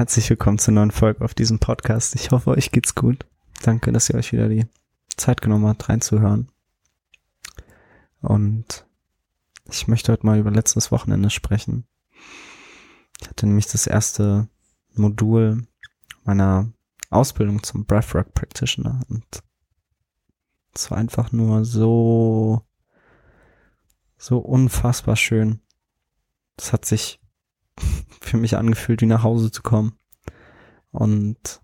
Herzlich willkommen zur neuen Folge auf diesem Podcast. Ich hoffe, euch geht's gut. Danke, dass ihr euch wieder die Zeit genommen habt, reinzuhören. Und ich möchte heute mal über letztes Wochenende sprechen. Ich hatte nämlich das erste Modul meiner Ausbildung zum Breathwork Practitioner und es war einfach nur so, so unfassbar schön. Es hat sich für mich angefühlt, wie nach Hause zu kommen. Und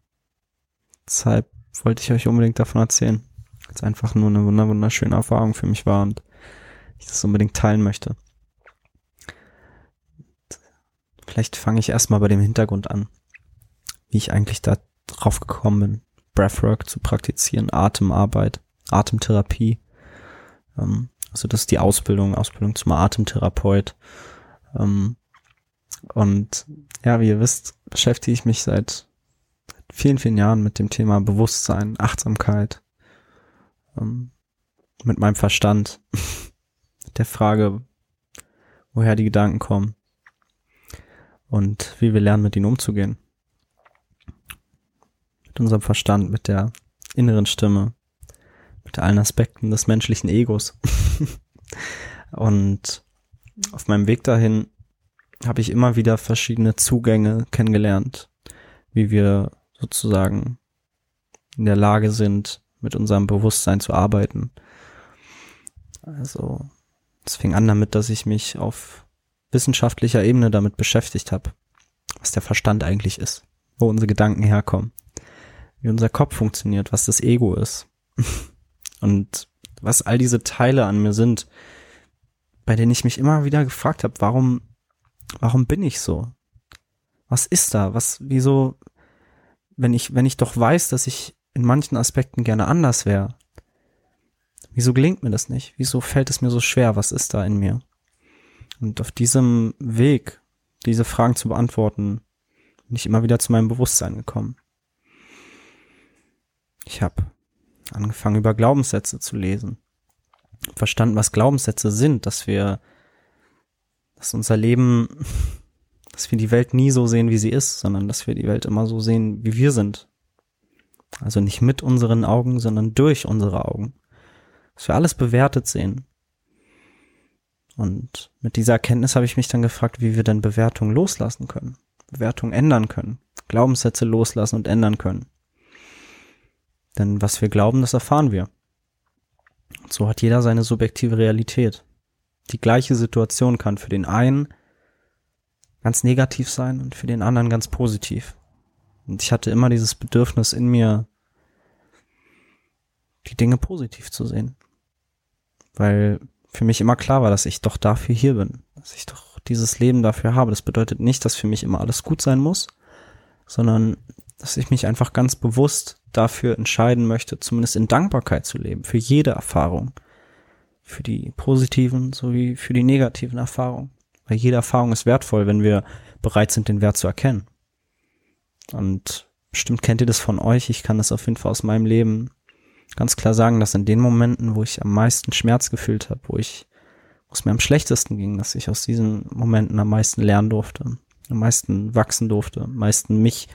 deshalb wollte ich euch unbedingt davon erzählen. Es einfach nur eine wunderschöne Erfahrung für mich war und ich das unbedingt teilen möchte. Vielleicht fange ich erstmal bei dem Hintergrund an, wie ich eigentlich da drauf gekommen bin, Breathwork zu praktizieren, Atemarbeit, Atemtherapie. Ähm, also das ist die Ausbildung, Ausbildung zum Atemtherapeut. Ähm, und ja, wie ihr wisst, beschäftige ich mich seit vielen, vielen Jahren mit dem Thema Bewusstsein, Achtsamkeit, ähm, mit meinem Verstand, mit der Frage, woher die Gedanken kommen und wie wir lernen, mit ihnen umzugehen. Mit unserem Verstand, mit der inneren Stimme, mit allen Aspekten des menschlichen Egos. und auf meinem Weg dahin habe ich immer wieder verschiedene Zugänge kennengelernt, wie wir sozusagen in der Lage sind, mit unserem Bewusstsein zu arbeiten. Also es fing an damit, dass ich mich auf wissenschaftlicher Ebene damit beschäftigt habe, was der Verstand eigentlich ist, wo unsere Gedanken herkommen, wie unser Kopf funktioniert, was das Ego ist und was all diese Teile an mir sind, bei denen ich mich immer wieder gefragt habe, warum Warum bin ich so? Was ist da? Was, wieso, wenn ich, wenn ich doch weiß, dass ich in manchen Aspekten gerne anders wäre, wieso gelingt mir das nicht? Wieso fällt es mir so schwer? Was ist da in mir? Und auf diesem Weg, diese Fragen zu beantworten, bin ich immer wieder zu meinem Bewusstsein gekommen. Ich habe angefangen, über Glaubenssätze zu lesen. Verstanden, was Glaubenssätze sind, dass wir dass unser Leben, dass wir die Welt nie so sehen, wie sie ist, sondern dass wir die Welt immer so sehen, wie wir sind. Also nicht mit unseren Augen, sondern durch unsere Augen. Dass wir alles bewertet sehen. Und mit dieser Erkenntnis habe ich mich dann gefragt, wie wir denn Bewertungen loslassen können, Bewertungen ändern können, Glaubenssätze loslassen und ändern können. Denn was wir glauben, das erfahren wir. Und so hat jeder seine subjektive Realität die gleiche Situation kann für den einen ganz negativ sein und für den anderen ganz positiv. Und ich hatte immer dieses Bedürfnis in mir, die Dinge positiv zu sehen. Weil für mich immer klar war, dass ich doch dafür hier bin, dass ich doch dieses Leben dafür habe. Das bedeutet nicht, dass für mich immer alles gut sein muss, sondern dass ich mich einfach ganz bewusst dafür entscheiden möchte, zumindest in Dankbarkeit zu leben, für jede Erfahrung, für die positiven sowie für die negativen Erfahrungen. Weil jede Erfahrung ist wertvoll, wenn wir bereit sind, den Wert zu erkennen. Und bestimmt kennt ihr das von euch. Ich kann das auf jeden Fall aus meinem Leben ganz klar sagen, dass in den Momenten, wo ich am meisten Schmerz gefühlt habe, wo ich, wo es mir am schlechtesten ging, dass ich aus diesen Momenten am meisten lernen durfte, am meisten wachsen durfte, am meisten mich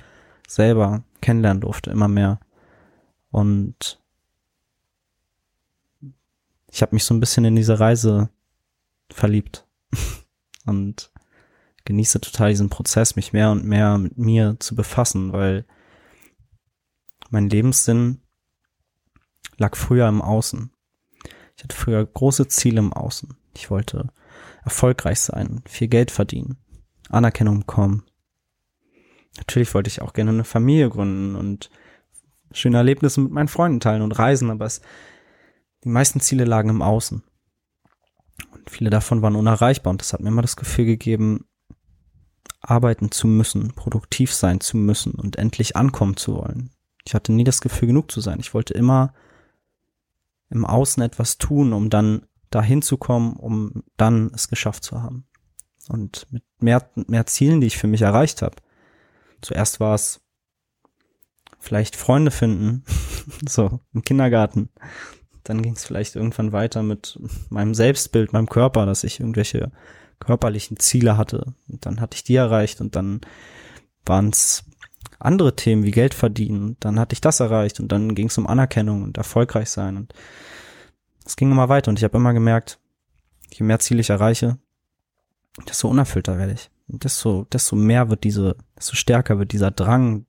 selber kennenlernen durfte, immer mehr. Und ich habe mich so ein bisschen in diese Reise verliebt und genieße total diesen Prozess, mich mehr und mehr mit mir zu befassen, weil mein Lebenssinn lag früher im Außen. Ich hatte früher große Ziele im Außen. Ich wollte erfolgreich sein, viel Geld verdienen, Anerkennung bekommen. Natürlich wollte ich auch gerne eine Familie gründen und schöne Erlebnisse mit meinen Freunden teilen und reisen, aber es die meisten Ziele lagen im Außen. Und viele davon waren unerreichbar und das hat mir immer das Gefühl gegeben, arbeiten zu müssen, produktiv sein zu müssen und endlich ankommen zu wollen. Ich hatte nie das Gefühl, genug zu sein. Ich wollte immer im Außen etwas tun, um dann dahin zu kommen, um dann es geschafft zu haben. Und mit mehr, mehr Zielen, die ich für mich erreicht habe. Zuerst war es vielleicht Freunde finden, so im Kindergarten dann ging es vielleicht irgendwann weiter mit meinem Selbstbild, meinem Körper, dass ich irgendwelche körperlichen Ziele hatte. Und dann hatte ich die erreicht und dann waren es andere Themen wie Geld verdienen. Dann hatte ich das erreicht und dann ging es um Anerkennung und erfolgreich sein und es ging immer weiter und ich habe immer gemerkt, je mehr Ziele ich erreiche, desto unerfüllter werde ich. Und desto, desto mehr wird diese, desto stärker wird dieser Drang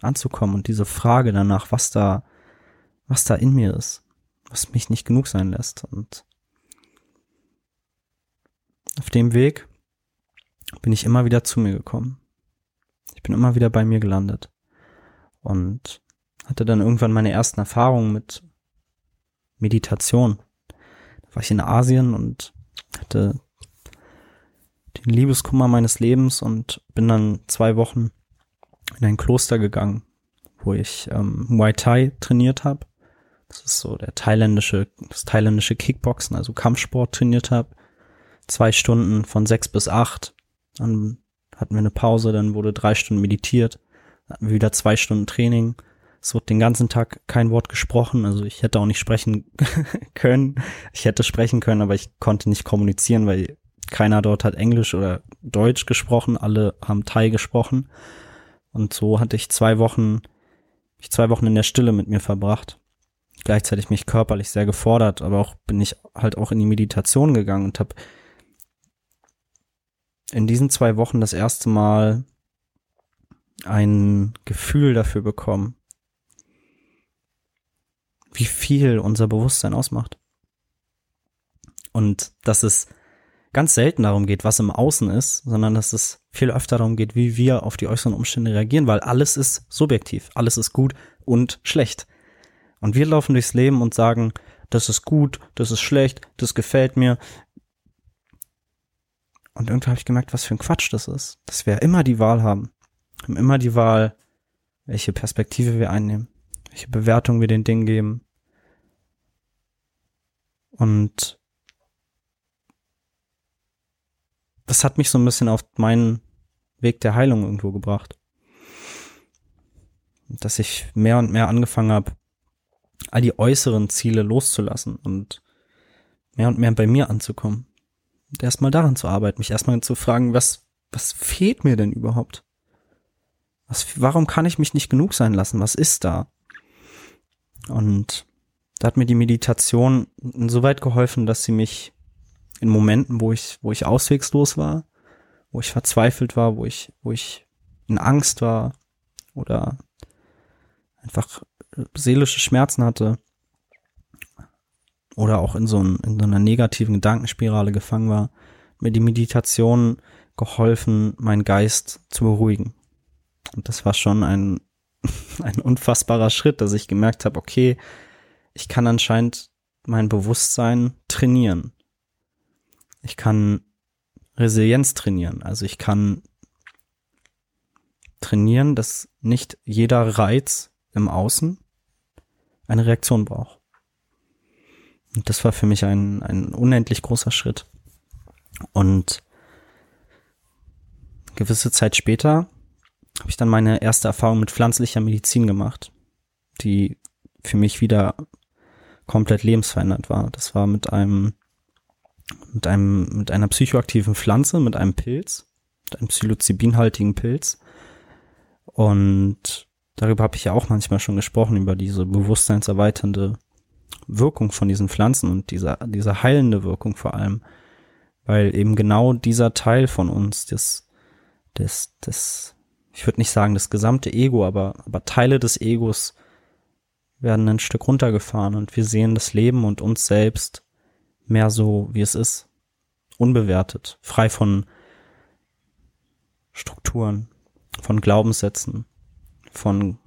anzukommen und diese Frage danach, was da, was da in mir ist, was mich nicht genug sein lässt. Und auf dem Weg bin ich immer wieder zu mir gekommen. Ich bin immer wieder bei mir gelandet und hatte dann irgendwann meine ersten Erfahrungen mit Meditation. Da war ich in Asien und hatte den Liebeskummer meines Lebens und bin dann zwei Wochen in ein Kloster gegangen, wo ich ähm, Muay Thai trainiert habe. Das ist so der thailändische, das thailändische Kickboxen, also Kampfsport trainiert habe. Zwei Stunden von sechs bis acht. Dann hatten wir eine Pause, dann wurde drei Stunden meditiert, dann hatten wir wieder zwei Stunden Training. Es wurde den ganzen Tag kein Wort gesprochen, also ich hätte auch nicht sprechen können. Ich hätte sprechen können, aber ich konnte nicht kommunizieren, weil keiner dort hat Englisch oder Deutsch gesprochen, alle haben Thai gesprochen. Und so hatte ich zwei Wochen, ich zwei Wochen in der Stille mit mir verbracht. Gleichzeitig mich körperlich sehr gefordert, aber auch bin ich halt auch in die Meditation gegangen und habe in diesen zwei Wochen das erste Mal ein Gefühl dafür bekommen, wie viel unser Bewusstsein ausmacht. Und dass es ganz selten darum geht, was im Außen ist, sondern dass es viel öfter darum geht, wie wir auf die äußeren Umstände reagieren, weil alles ist subjektiv, alles ist gut und schlecht. Und wir laufen durchs Leben und sagen, das ist gut, das ist schlecht, das gefällt mir, und irgendwie habe ich gemerkt, was für ein Quatsch das ist. Dass wir immer die Wahl haben. Wir haben immer die Wahl, welche Perspektive wir einnehmen, welche Bewertung wir den Dingen geben. Und das hat mich so ein bisschen auf meinen Weg der Heilung irgendwo gebracht. Dass ich mehr und mehr angefangen habe, all die äußeren Ziele loszulassen und mehr und mehr bei mir anzukommen erstmal daran zu arbeiten, mich erstmal zu fragen, was, was fehlt mir denn überhaupt? Was, warum kann ich mich nicht genug sein lassen? Was ist da? Und da hat mir die Meditation insoweit geholfen, dass sie mich in Momenten, wo ich, wo ich auswegslos war, wo ich verzweifelt war, wo ich, wo ich in Angst war oder einfach seelische Schmerzen hatte, oder auch in so, ein, in so einer negativen Gedankenspirale gefangen war, mir die Meditation geholfen, meinen Geist zu beruhigen. Und das war schon ein, ein unfassbarer Schritt, dass ich gemerkt habe, okay, ich kann anscheinend mein Bewusstsein trainieren. Ich kann Resilienz trainieren. Also ich kann trainieren, dass nicht jeder Reiz im Außen eine Reaktion braucht. Und das war für mich ein, ein unendlich großer Schritt. Und gewisse Zeit später habe ich dann meine erste Erfahrung mit pflanzlicher Medizin gemacht, die für mich wieder komplett lebensverändert war. Das war mit einem mit einem mit einer psychoaktiven Pflanze, mit einem Pilz, mit einem psilocybinhaltigen Pilz. Und darüber habe ich ja auch manchmal schon gesprochen über diese bewusstseinserweiternde Wirkung von diesen Pflanzen und dieser, dieser heilende Wirkung vor allem. Weil eben genau dieser Teil von uns, das, das, das, ich würde nicht sagen das gesamte Ego, aber, aber Teile des Egos werden ein Stück runtergefahren und wir sehen das Leben und uns selbst mehr so, wie es ist. Unbewertet, frei von Strukturen, von Glaubenssätzen, von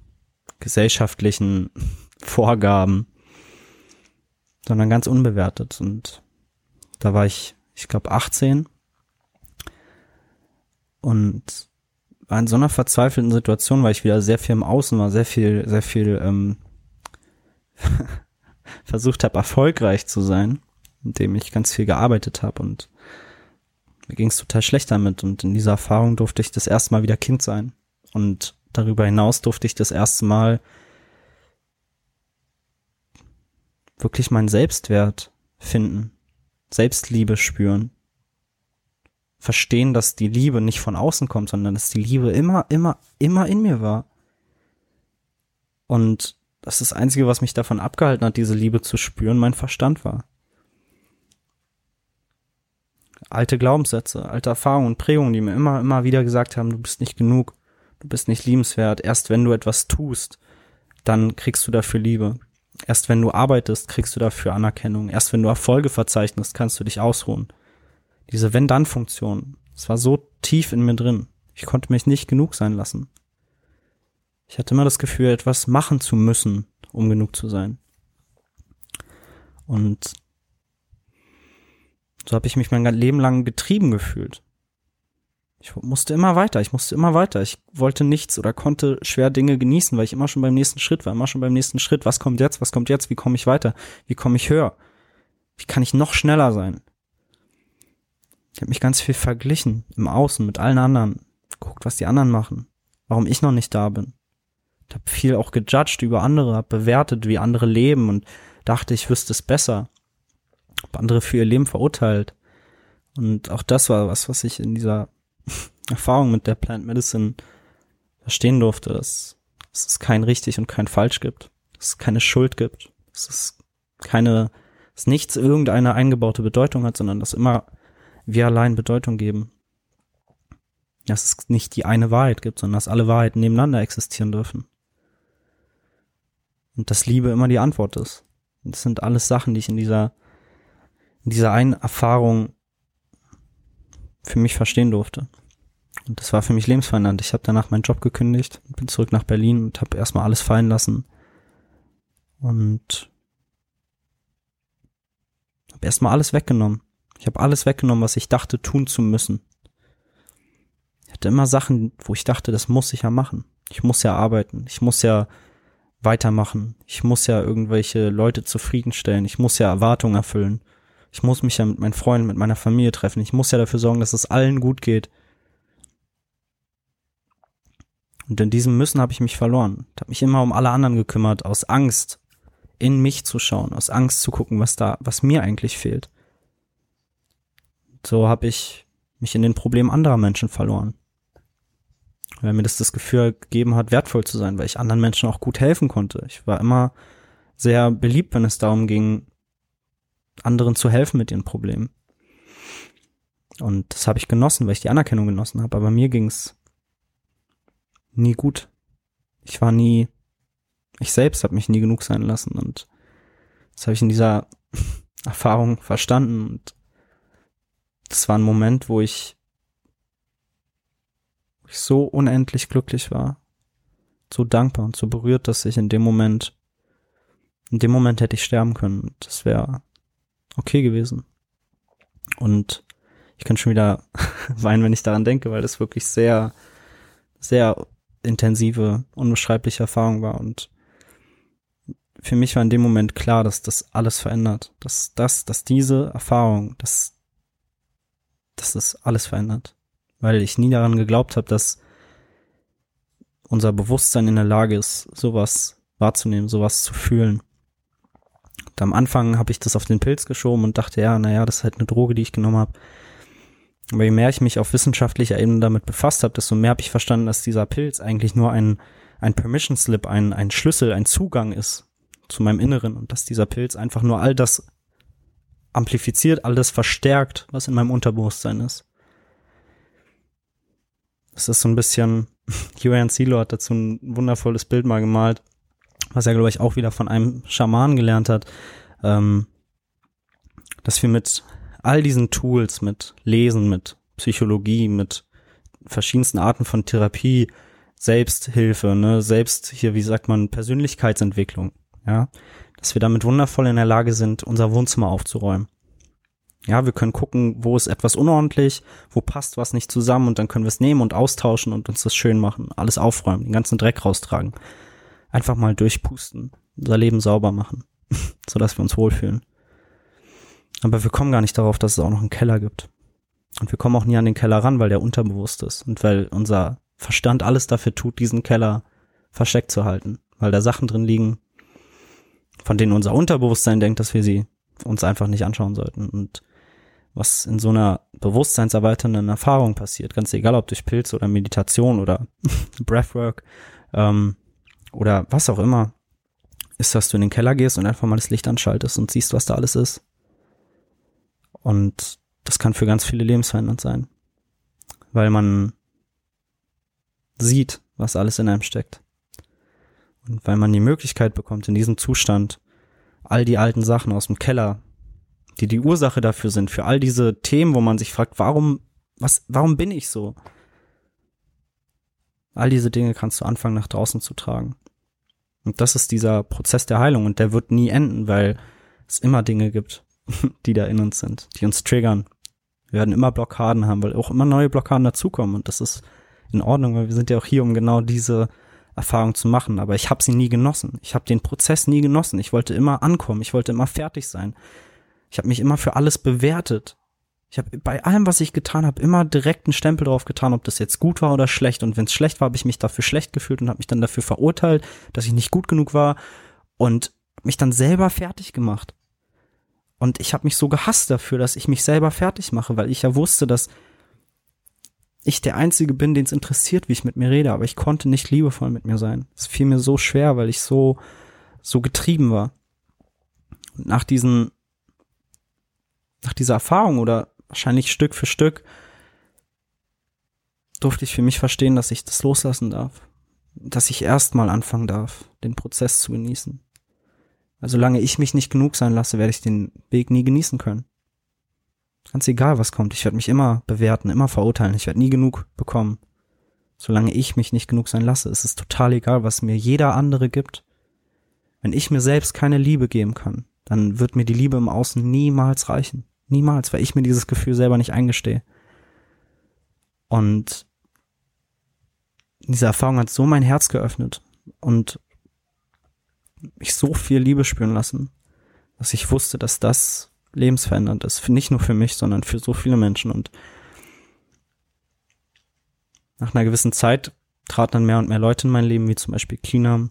gesellschaftlichen Vorgaben sondern ganz unbewertet. Und da war ich, ich glaube, 18 und war in so einer verzweifelten Situation, weil ich wieder sehr viel im Außen war, sehr viel, sehr viel ähm, versucht habe, erfolgreich zu sein, indem ich ganz viel gearbeitet habe und mir ging es total schlecht damit. Und in dieser Erfahrung durfte ich das erste Mal wieder Kind sein. Und darüber hinaus durfte ich das erste Mal wirklich meinen Selbstwert finden, Selbstliebe spüren, verstehen, dass die Liebe nicht von außen kommt, sondern dass die Liebe immer, immer, immer in mir war. Und das ist das Einzige, was mich davon abgehalten hat, diese Liebe zu spüren, mein Verstand war. Alte Glaubenssätze, alte Erfahrungen und Prägungen, die mir immer, immer wieder gesagt haben, du bist nicht genug, du bist nicht liebenswert. Erst wenn du etwas tust, dann kriegst du dafür Liebe. Erst wenn du arbeitest, kriegst du dafür Anerkennung. Erst wenn du Erfolge verzeichnest, kannst du dich ausruhen. Diese Wenn-Dann-Funktion, es war so tief in mir drin. Ich konnte mich nicht genug sein lassen. Ich hatte immer das Gefühl, etwas machen zu müssen, um genug zu sein. Und so habe ich mich mein Leben lang getrieben gefühlt. Ich musste immer weiter, ich musste immer weiter. Ich wollte nichts oder konnte schwer Dinge genießen, weil ich immer schon beim nächsten Schritt war, immer schon beim nächsten Schritt. Was kommt jetzt? Was kommt jetzt? Wie komme ich weiter? Wie komme ich höher? Wie kann ich noch schneller sein? Ich habe mich ganz viel verglichen im Außen mit allen anderen, guckt, was die anderen machen, warum ich noch nicht da bin. Ich habe viel auch gejudged über andere, habe bewertet, wie andere leben und dachte, ich wüsste es besser. Hab andere für ihr Leben verurteilt. Und auch das war was, was ich in dieser Erfahrung mit der Plant Medicine verstehen durfte, dass, dass es kein richtig und kein falsch gibt, dass es keine Schuld gibt, dass es keine, dass nichts irgendeine eingebaute Bedeutung hat, sondern dass immer wir allein Bedeutung geben. Dass es nicht die eine Wahrheit gibt, sondern dass alle Wahrheiten nebeneinander existieren dürfen. Und dass Liebe immer die Antwort ist. Das sind alles Sachen, die ich in dieser, in dieser einen Erfahrung für mich verstehen durfte. Und das war für mich lebensverändernd. Ich habe danach meinen Job gekündigt, bin zurück nach Berlin und habe erstmal alles fallen lassen. Und habe erstmal alles weggenommen. Ich habe alles weggenommen, was ich dachte tun zu müssen. Ich hatte immer Sachen, wo ich dachte, das muss ich ja machen. Ich muss ja arbeiten. Ich muss ja weitermachen. Ich muss ja irgendwelche Leute zufriedenstellen. Ich muss ja Erwartungen erfüllen. Ich muss mich ja mit meinen Freunden, mit meiner Familie treffen. Ich muss ja dafür sorgen, dass es allen gut geht. Und in diesem Müssen habe ich mich verloren. Ich habe mich immer um alle anderen gekümmert, aus Angst, in mich zu schauen, aus Angst zu gucken, was da, was mir eigentlich fehlt. So habe ich mich in den Problemen anderer Menschen verloren. Weil mir das das Gefühl gegeben hat, wertvoll zu sein, weil ich anderen Menschen auch gut helfen konnte. Ich war immer sehr beliebt, wenn es darum ging, anderen zu helfen mit ihren Problemen. Und das habe ich genossen, weil ich die Anerkennung genossen habe. Aber mir ging's nie gut. Ich war nie, ich selbst habe mich nie genug sein lassen. Und das habe ich in dieser Erfahrung verstanden. Und das war ein Moment, wo ich, wo ich so unendlich glücklich war, so dankbar und so berührt, dass ich in dem Moment, in dem Moment hätte ich sterben können. Das wäre okay gewesen. Und ich kann schon wieder weinen, wenn ich daran denke, weil das wirklich sehr, sehr intensive, unbeschreibliche Erfahrung war. Und für mich war in dem Moment klar, dass das alles verändert. Dass das, dass diese Erfahrung, dass, dass das alles verändert. Weil ich nie daran geglaubt habe, dass unser Bewusstsein in der Lage ist, sowas wahrzunehmen, sowas zu fühlen. Und am Anfang habe ich das auf den Pilz geschoben und dachte, ja, naja, das ist halt eine Droge, die ich genommen habe. Aber je mehr ich mich auf wissenschaftlicher Ebene damit befasst habe, desto mehr habe ich verstanden, dass dieser Pilz eigentlich nur ein, ein Permission Slip, ein, ein Schlüssel, ein Zugang ist zu meinem Inneren und dass dieser Pilz einfach nur all das amplifiziert, all das verstärkt, was in meinem Unterbewusstsein ist. Es ist so ein bisschen, Julian Silo hat dazu ein wundervolles Bild mal gemalt was er, glaube ich, auch wieder von einem Schaman gelernt hat, ähm, dass wir mit all diesen Tools, mit Lesen, mit Psychologie, mit verschiedensten Arten von Therapie, Selbsthilfe, ne, selbst hier, wie sagt man, Persönlichkeitsentwicklung, ja, dass wir damit wundervoll in der Lage sind, unser Wohnzimmer aufzuräumen. Ja, wir können gucken, wo ist etwas unordentlich, wo passt was nicht zusammen und dann können wir es nehmen und austauschen und uns das schön machen, alles aufräumen, den ganzen Dreck raustragen einfach mal durchpusten, unser Leben sauber machen, so dass wir uns wohlfühlen. Aber wir kommen gar nicht darauf, dass es auch noch einen Keller gibt. Und wir kommen auch nie an den Keller ran, weil der unterbewusst ist und weil unser Verstand alles dafür tut, diesen Keller versteckt zu halten, weil da Sachen drin liegen, von denen unser Unterbewusstsein denkt, dass wir sie uns einfach nicht anschauen sollten. Und was in so einer bewusstseinserweiternden Erfahrung passiert, ganz egal ob durch Pilz oder Meditation oder Breathwork, ähm, oder was auch immer, ist, dass du in den Keller gehst und einfach mal das Licht anschaltest und siehst, was da alles ist. Und das kann für ganz viele lebensverändernd sein, weil man sieht, was alles in einem steckt. Und weil man die Möglichkeit bekommt, in diesem Zustand all die alten Sachen aus dem Keller, die die Ursache dafür sind, für all diese Themen, wo man sich fragt, warum, was, warum bin ich so? All diese Dinge kannst du anfangen, nach draußen zu tragen. Und das ist dieser Prozess der Heilung und der wird nie enden, weil es immer Dinge gibt, die da in uns sind, die uns triggern. Wir werden immer Blockaden haben, weil auch immer neue Blockaden dazukommen und das ist in Ordnung, weil wir sind ja auch hier, um genau diese Erfahrung zu machen. Aber ich habe sie nie genossen. Ich habe den Prozess nie genossen. Ich wollte immer ankommen. Ich wollte immer fertig sein. Ich habe mich immer für alles bewertet. Ich habe bei allem, was ich getan habe, immer direkt einen Stempel drauf getan, ob das jetzt gut war oder schlecht. Und wenn es schlecht war, habe ich mich dafür schlecht gefühlt und habe mich dann dafür verurteilt, dass ich nicht gut genug war und mich dann selber fertig gemacht. Und ich habe mich so gehasst dafür, dass ich mich selber fertig mache, weil ich ja wusste, dass ich der Einzige bin, den es interessiert, wie ich mit mir rede, aber ich konnte nicht liebevoll mit mir sein. Es fiel mir so schwer, weil ich so, so getrieben war. Und nach diesen, nach dieser Erfahrung oder wahrscheinlich Stück für Stück durfte ich für mich verstehen, dass ich das loslassen darf. Dass ich erstmal anfangen darf, den Prozess zu genießen. Also solange ich mich nicht genug sein lasse, werde ich den Weg nie genießen können. Ganz egal, was kommt. Ich werde mich immer bewerten, immer verurteilen. Ich werde nie genug bekommen. Solange ich mich nicht genug sein lasse, ist es total egal, was mir jeder andere gibt. Wenn ich mir selbst keine Liebe geben kann, dann wird mir die Liebe im Außen niemals reichen. Niemals, weil ich mir dieses Gefühl selber nicht eingestehe. Und diese Erfahrung hat so mein Herz geöffnet und mich so viel Liebe spüren lassen, dass ich wusste, dass das lebensverändernd ist. Nicht nur für mich, sondern für so viele Menschen. Und nach einer gewissen Zeit traten dann mehr und mehr Leute in mein Leben, wie zum Beispiel Kina,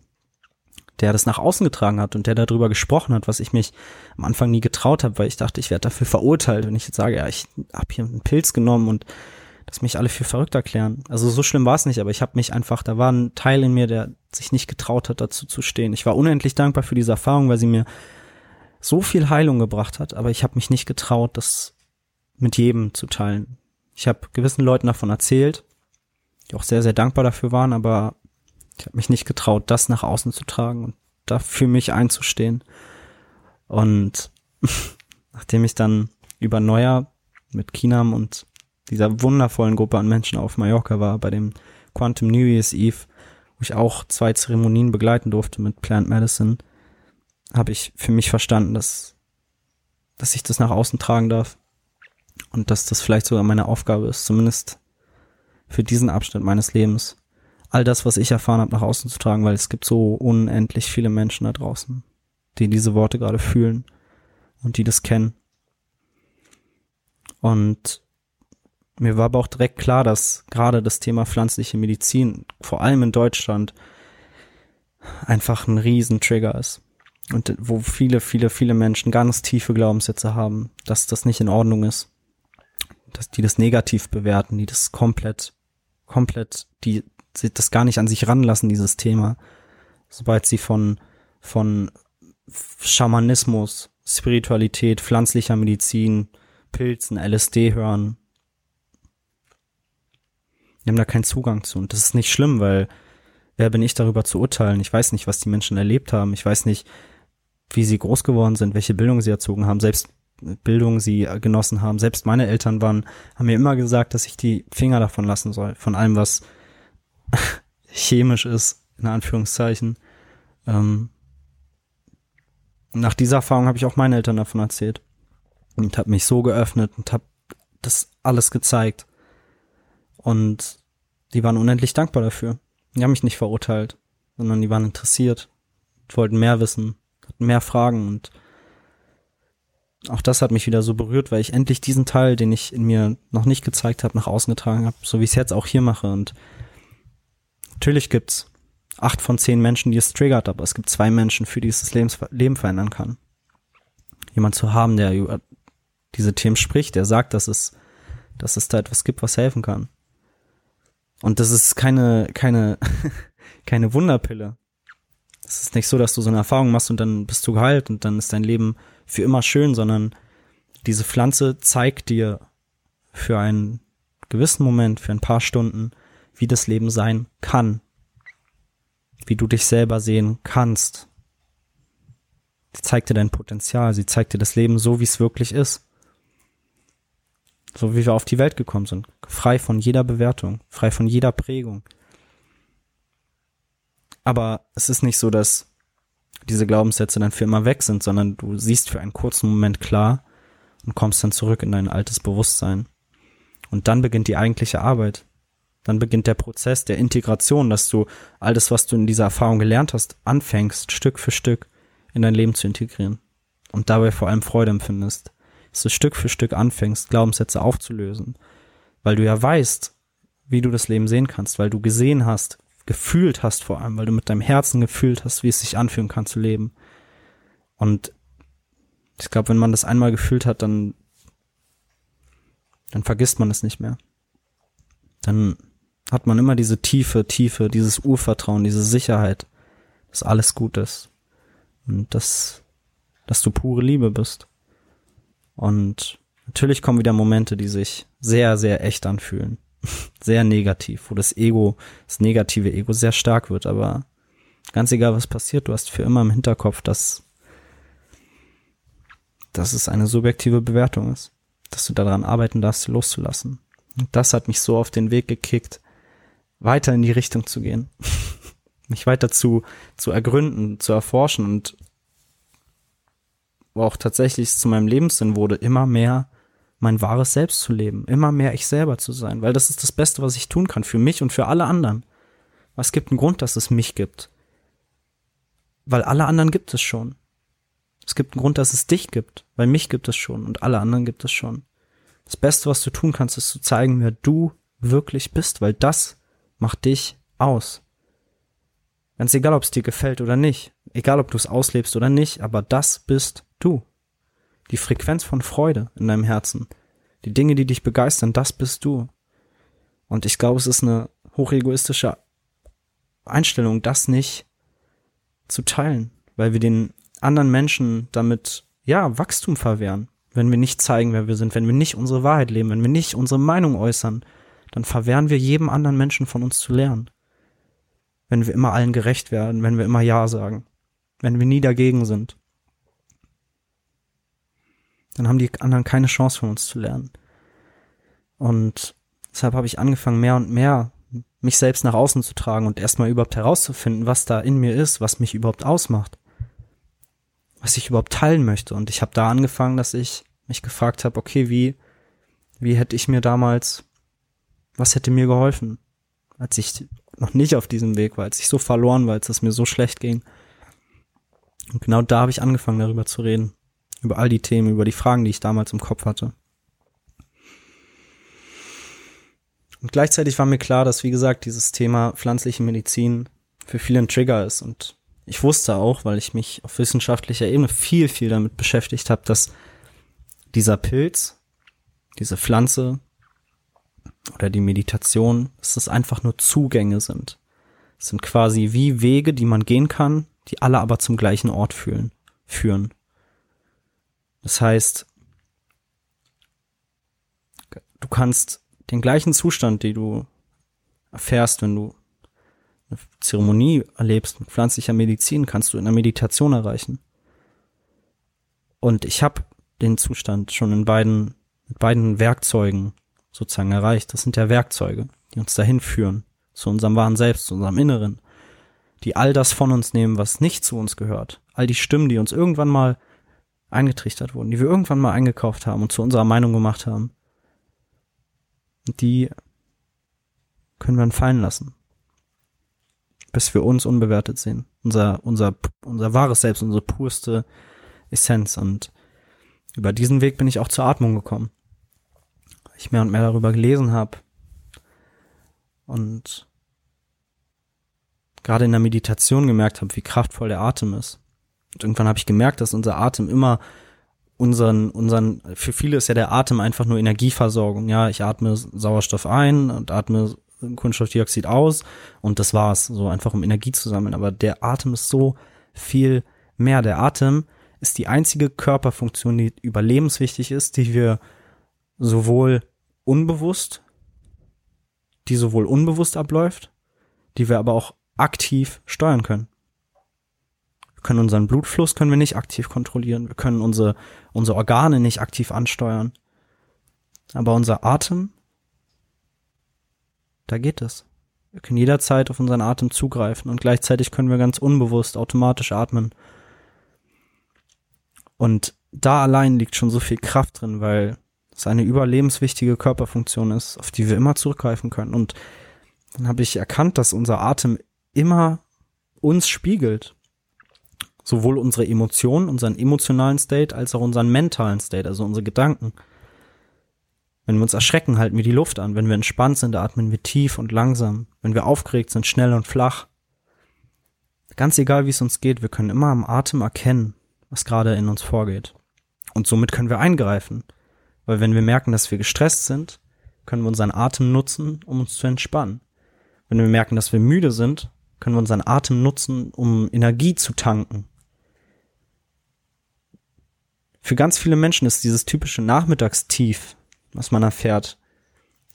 der das nach außen getragen hat und der darüber gesprochen hat, was ich mich am Anfang nie getraut habe, weil ich dachte, ich werde dafür verurteilt, wenn ich jetzt sage, ja, ich habe hier einen Pilz genommen und dass mich alle für verrückt erklären. Also so schlimm war es nicht, aber ich habe mich einfach, da war ein Teil in mir, der sich nicht getraut hat, dazu zu stehen. Ich war unendlich dankbar für diese Erfahrung, weil sie mir so viel Heilung gebracht hat, aber ich habe mich nicht getraut, das mit jedem zu teilen. Ich habe gewissen Leuten davon erzählt, die auch sehr, sehr dankbar dafür waren, aber ich habe mich nicht getraut, das nach außen zu tragen und da für mich einzustehen. Und nachdem ich dann über Neujahr mit Kinam und dieser wundervollen Gruppe an Menschen auf Mallorca war, bei dem Quantum New Year's Eve, wo ich auch zwei Zeremonien begleiten durfte mit Plant Medicine, habe ich für mich verstanden, dass, dass ich das nach außen tragen darf und dass das vielleicht sogar meine Aufgabe ist, zumindest für diesen Abschnitt meines Lebens, all das, was ich erfahren habe, nach außen zu tragen, weil es gibt so unendlich viele Menschen da draußen, die diese Worte gerade fühlen und die das kennen. Und mir war aber auch direkt klar, dass gerade das Thema pflanzliche Medizin, vor allem in Deutschland, einfach ein Riesentrigger ist und wo viele, viele, viele Menschen ganz tiefe Glaubenssätze haben, dass das nicht in Ordnung ist, dass die das negativ bewerten, die das komplett, komplett, die das gar nicht an sich ranlassen, dieses Thema, sobald sie von, von Schamanismus, Spiritualität, pflanzlicher Medizin, Pilzen, LSD hören. Die haben da keinen Zugang zu. Und das ist nicht schlimm, weil wer bin ich darüber zu urteilen? Ich weiß nicht, was die Menschen erlebt haben. Ich weiß nicht, wie sie groß geworden sind, welche Bildung sie erzogen haben, selbst Bildung sie genossen haben. Selbst meine Eltern waren, haben mir immer gesagt, dass ich die Finger davon lassen soll, von allem, was chemisch ist, in Anführungszeichen. Ähm, nach dieser Erfahrung habe ich auch meinen Eltern davon erzählt und habe mich so geöffnet und habe das alles gezeigt. Und die waren unendlich dankbar dafür. Die haben mich nicht verurteilt, sondern die waren interessiert, wollten mehr wissen hatten mehr Fragen und auch das hat mich wieder so berührt, weil ich endlich diesen Teil, den ich in mir noch nicht gezeigt habe, nach außen getragen habe, so wie ich es jetzt auch hier mache. Und natürlich gibt's acht von zehn Menschen, die es triggert, aber es gibt zwei Menschen, für die es das Lebens Leben verändern kann. Jemand zu haben, der über diese Themen spricht, der sagt, dass es, dass es da etwas gibt, was helfen kann. Und das ist keine, keine, keine Wunderpille. Es ist nicht so, dass du so eine Erfahrung machst und dann bist du geheilt und dann ist dein Leben für immer schön, sondern diese Pflanze zeigt dir für einen gewissen Moment, für ein paar Stunden, wie das Leben sein kann, wie du dich selber sehen kannst. Sie zeigt dir dein Potenzial, sie zeigt dir das Leben so, wie es wirklich ist. So wie wir auf die Welt gekommen sind, frei von jeder Bewertung, frei von jeder Prägung. Aber es ist nicht so, dass diese Glaubenssätze dann für immer weg sind, sondern du siehst für einen kurzen Moment klar und kommst dann zurück in dein altes Bewusstsein. Und dann beginnt die eigentliche Arbeit. Dann beginnt der Prozess der Integration, dass du alles, was du in dieser Erfahrung gelernt hast, anfängst, Stück für Stück in dein Leben zu integrieren. Und dabei vor allem Freude empfindest. Dass du Stück für Stück anfängst, Glaubenssätze aufzulösen. Weil du ja weißt, wie du das Leben sehen kannst, weil du gesehen hast, gefühlt hast vor allem, weil du mit deinem Herzen gefühlt hast, wie es sich anfühlen kann zu leben. Und ich glaube, wenn man das einmal gefühlt hat, dann, dann vergisst man es nicht mehr. Dann hat man immer diese tiefe, tiefe, dieses Urvertrauen, diese Sicherheit, dass alles gut ist. Und dass, dass du pure Liebe bist. Und natürlich kommen wieder Momente, die sich sehr, sehr echt anfühlen sehr negativ, wo das Ego, das negative Ego sehr stark wird, aber ganz egal, was passiert, du hast für immer im Hinterkopf, dass, dass es eine subjektive Bewertung ist, dass du daran arbeiten darfst, loszulassen. Und das hat mich so auf den Weg gekickt, weiter in die Richtung zu gehen, mich weiter zu, zu ergründen, zu erforschen und auch tatsächlich zu meinem Lebenssinn wurde, immer mehr mein wahres Selbst zu leben, immer mehr ich selber zu sein, weil das ist das Beste, was ich tun kann für mich und für alle anderen. Was gibt einen Grund, dass es mich gibt? Weil alle anderen gibt es schon. Es gibt einen Grund, dass es dich gibt, weil mich gibt es schon und alle anderen gibt es schon. Das Beste, was du tun kannst, ist zu zeigen, wer du wirklich bist, weil das macht dich aus. Ganz egal, ob es dir gefällt oder nicht, egal, ob du es auslebst oder nicht, aber das bist du die Frequenz von Freude in deinem Herzen, die Dinge, die dich begeistern, das bist du. Und ich glaube, es ist eine hochegoistische Einstellung, das nicht zu teilen, weil wir den anderen Menschen damit, ja, Wachstum verwehren. Wenn wir nicht zeigen, wer wir sind, wenn wir nicht unsere Wahrheit leben, wenn wir nicht unsere Meinung äußern, dann verwehren wir jedem anderen Menschen von uns zu lernen. Wenn wir immer allen gerecht werden, wenn wir immer Ja sagen, wenn wir nie dagegen sind dann haben die anderen keine Chance von uns zu lernen. Und deshalb habe ich angefangen, mehr und mehr mich selbst nach außen zu tragen und erstmal überhaupt herauszufinden, was da in mir ist, was mich überhaupt ausmacht, was ich überhaupt teilen möchte. Und ich habe da angefangen, dass ich mich gefragt habe, okay, wie, wie hätte ich mir damals, was hätte mir geholfen, als ich noch nicht auf diesem Weg war, als ich so verloren war, als es mir so schlecht ging. Und genau da habe ich angefangen, darüber zu reden über all die Themen, über die Fragen, die ich damals im Kopf hatte. Und gleichzeitig war mir klar, dass, wie gesagt, dieses Thema pflanzliche Medizin für viele ein Trigger ist. Und ich wusste auch, weil ich mich auf wissenschaftlicher Ebene viel, viel damit beschäftigt habe, dass dieser Pilz, diese Pflanze oder die Meditation, dass das einfach nur Zugänge sind. Es sind quasi wie Wege, die man gehen kann, die alle aber zum gleichen Ort fühlen, führen. Das heißt, du kannst den gleichen Zustand, den du erfährst, wenn du eine Zeremonie erlebst mit pflanzlicher Medizin, kannst du in der Meditation erreichen. Und ich habe den Zustand schon in beiden, mit beiden Werkzeugen sozusagen erreicht. Das sind ja Werkzeuge, die uns dahin führen, zu unserem wahren Selbst, zu unserem Inneren, die all das von uns nehmen, was nicht zu uns gehört. All die Stimmen, die uns irgendwann mal eingetrichtert wurden, die wir irgendwann mal eingekauft haben und zu unserer Meinung gemacht haben. Die können wir fallen lassen. Bis wir uns unbewertet sehen. Unser, unser, unser wahres Selbst, unsere purste Essenz. Und über diesen Weg bin ich auch zur Atmung gekommen. Ich mehr und mehr darüber gelesen habe. Und gerade in der Meditation gemerkt habe, wie kraftvoll der Atem ist. Und irgendwann habe ich gemerkt, dass unser Atem immer unseren, unseren, für viele ist ja der Atem einfach nur Energieversorgung. Ja, ich atme Sauerstoff ein und atme Kohlenstoffdioxid aus und das war's, so einfach um Energie zu sammeln. Aber der Atem ist so viel mehr. Der Atem ist die einzige Körperfunktion, die überlebenswichtig ist, die wir sowohl unbewusst, die sowohl unbewusst abläuft, die wir aber auch aktiv steuern können. Wir können unseren Blutfluss können wir nicht aktiv kontrollieren. Wir können unsere, unsere Organe nicht aktiv ansteuern. Aber unser Atem, da geht es. Wir können jederzeit auf unseren Atem zugreifen und gleichzeitig können wir ganz unbewusst automatisch atmen. Und da allein liegt schon so viel Kraft drin, weil es eine überlebenswichtige Körperfunktion ist, auf die wir immer zurückgreifen können. Und dann habe ich erkannt, dass unser Atem immer uns spiegelt. Sowohl unsere Emotionen, unseren emotionalen State, als auch unseren mentalen State, also unsere Gedanken. Wenn wir uns erschrecken, halten wir die Luft an. Wenn wir entspannt sind, atmen wir tief und langsam. Wenn wir aufgeregt sind, schnell und flach. Ganz egal, wie es uns geht, wir können immer am Atem erkennen, was gerade in uns vorgeht. Und somit können wir eingreifen. Weil wenn wir merken, dass wir gestresst sind, können wir unseren Atem nutzen, um uns zu entspannen. Wenn wir merken, dass wir müde sind, können wir unseren Atem nutzen, um Energie zu tanken. Für ganz viele Menschen ist dieses typische Nachmittagstief was man erfährt.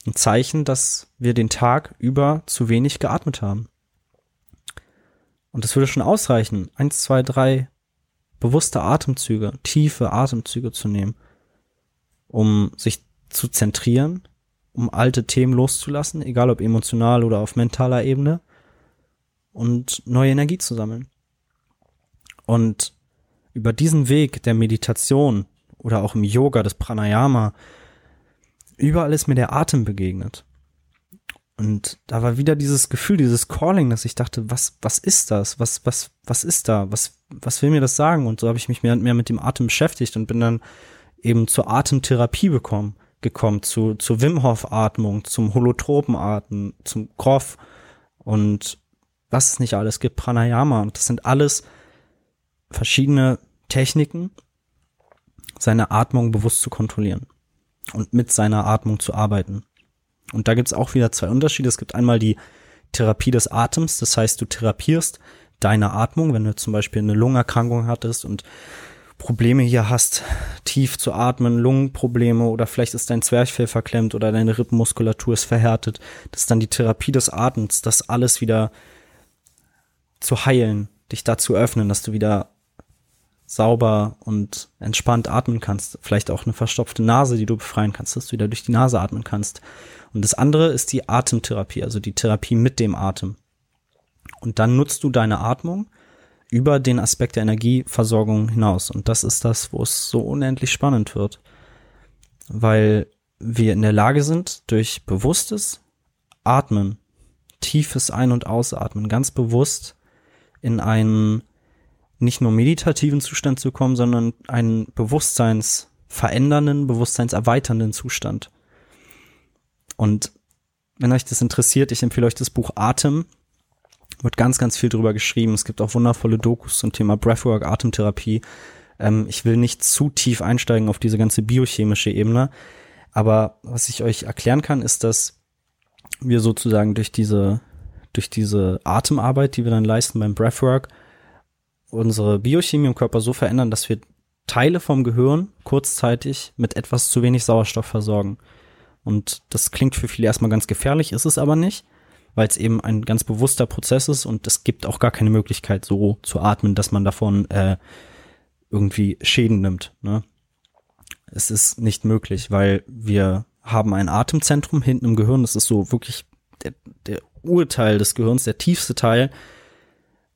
Ein Zeichen, dass wir den Tag über zu wenig geatmet haben. Und das würde schon ausreichen, eins, zwei, drei bewusste Atemzüge, tiefe Atemzüge zu nehmen, um sich zu zentrieren, um alte Themen loszulassen, egal ob emotional oder auf mentaler Ebene, und neue Energie zu sammeln. Und über diesen Weg der Meditation oder auch im Yoga, des Pranayama, überall ist mir der Atem begegnet. Und da war wieder dieses Gefühl, dieses Calling, dass ich dachte, was, was ist das? Was, was, was ist da? Was, was will mir das sagen? Und so habe ich mich mehr und mehr mit dem Atem beschäftigt und bin dann eben zur Atemtherapie bekommen, gekommen, zu, zur Wim Hof Atmung, zum Holotropenatmen, zum Kroff und was es nicht alles gibt, Pranayama. Und das sind alles verschiedene Techniken, seine Atmung bewusst zu kontrollieren und mit seiner Atmung zu arbeiten. Und da gibt's auch wieder zwei Unterschiede. Es gibt einmal die Therapie des Atems, das heißt, du therapierst deine Atmung, wenn du zum Beispiel eine Lungenerkrankung hattest und Probleme hier hast, tief zu atmen, Lungenprobleme oder vielleicht ist dein Zwerchfell verklemmt oder deine Rippenmuskulatur ist verhärtet. Das ist dann die Therapie des Atems, das alles wieder zu heilen, dich dazu öffnen, dass du wieder sauber und entspannt atmen kannst. Vielleicht auch eine verstopfte Nase, die du befreien kannst, dass du wieder durch die Nase atmen kannst. Und das andere ist die Atemtherapie, also die Therapie mit dem Atem. Und dann nutzt du deine Atmung über den Aspekt der Energieversorgung hinaus. Und das ist das, wo es so unendlich spannend wird. Weil wir in der Lage sind, durch bewusstes Atmen, tiefes Ein- und Ausatmen, ganz bewusst in einen nicht nur meditativen Zustand zu kommen, sondern einen bewusstseinsverändernden, bewusstseinserweiternden Zustand. Und wenn euch das interessiert, ich empfehle euch das Buch Atem. Wird ganz, ganz viel drüber geschrieben. Es gibt auch wundervolle Dokus zum Thema Breathwork, Atemtherapie. Ähm, ich will nicht zu tief einsteigen auf diese ganze biochemische Ebene. Aber was ich euch erklären kann, ist, dass wir sozusagen durch diese, durch diese Atemarbeit, die wir dann leisten beim Breathwork, unsere Biochemie im Körper so verändern, dass wir Teile vom Gehirn kurzzeitig mit etwas zu wenig Sauerstoff versorgen. Und das klingt für viele erstmal ganz gefährlich, ist es aber nicht, weil es eben ein ganz bewusster Prozess ist und es gibt auch gar keine Möglichkeit, so zu atmen, dass man davon äh, irgendwie Schäden nimmt. Ne? Es ist nicht möglich, weil wir haben ein Atemzentrum hinten im Gehirn, das ist so wirklich der, der Urteil des Gehirns, der tiefste Teil.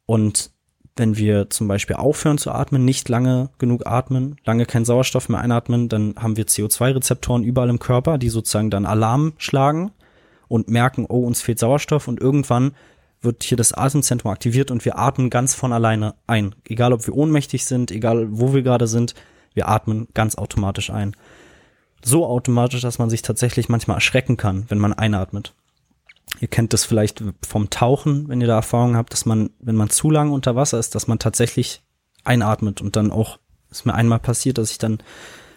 Und wenn wir zum Beispiel aufhören zu atmen, nicht lange genug atmen, lange keinen Sauerstoff mehr einatmen, dann haben wir CO2-Rezeptoren überall im Körper, die sozusagen dann Alarm schlagen und merken, oh, uns fehlt Sauerstoff und irgendwann wird hier das Atemzentrum aktiviert und wir atmen ganz von alleine ein. Egal, ob wir ohnmächtig sind, egal, wo wir gerade sind, wir atmen ganz automatisch ein. So automatisch, dass man sich tatsächlich manchmal erschrecken kann, wenn man einatmet. Ihr kennt das vielleicht vom Tauchen, wenn ihr da Erfahrung habt, dass man, wenn man zu lange unter Wasser ist, dass man tatsächlich einatmet und dann auch, ist mir einmal passiert, dass ich dann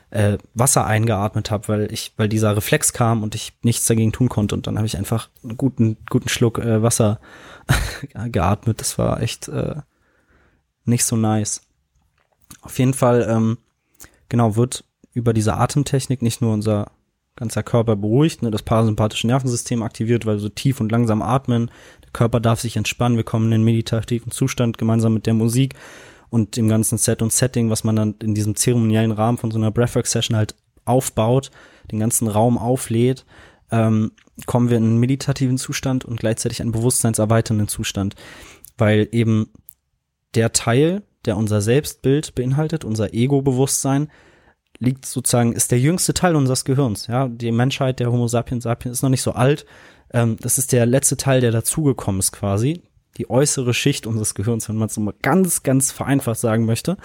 äh, Wasser eingeatmet habe, weil ich, weil dieser Reflex kam und ich nichts dagegen tun konnte. Und dann habe ich einfach einen guten, guten Schluck äh, Wasser geatmet. Das war echt äh, nicht so nice. Auf jeden Fall, ähm, genau, wird über diese Atemtechnik nicht nur unser ganzer Körper beruhigt, ne, das parasympathische Nervensystem aktiviert, weil wir so tief und langsam atmen. Der Körper darf sich entspannen. Wir kommen in den meditativen Zustand gemeinsam mit der Musik und dem ganzen Set und Setting, was man dann in diesem zeremoniellen Rahmen von so einer Breathwork-Session halt aufbaut, den ganzen Raum auflädt, ähm, kommen wir in einen meditativen Zustand und gleichzeitig einen bewusstseinserweiternden Zustand, weil eben der Teil, der unser Selbstbild beinhaltet, unser Ego-Bewusstsein, liegt sozusagen, ist der jüngste Teil unseres Gehirns. Ja, die Menschheit, der Homo sapiens sapiens ist noch nicht so alt. Ähm, das ist der letzte Teil, der dazugekommen ist quasi. Die äußere Schicht unseres Gehirns, wenn man es mal ganz, ganz vereinfacht sagen möchte.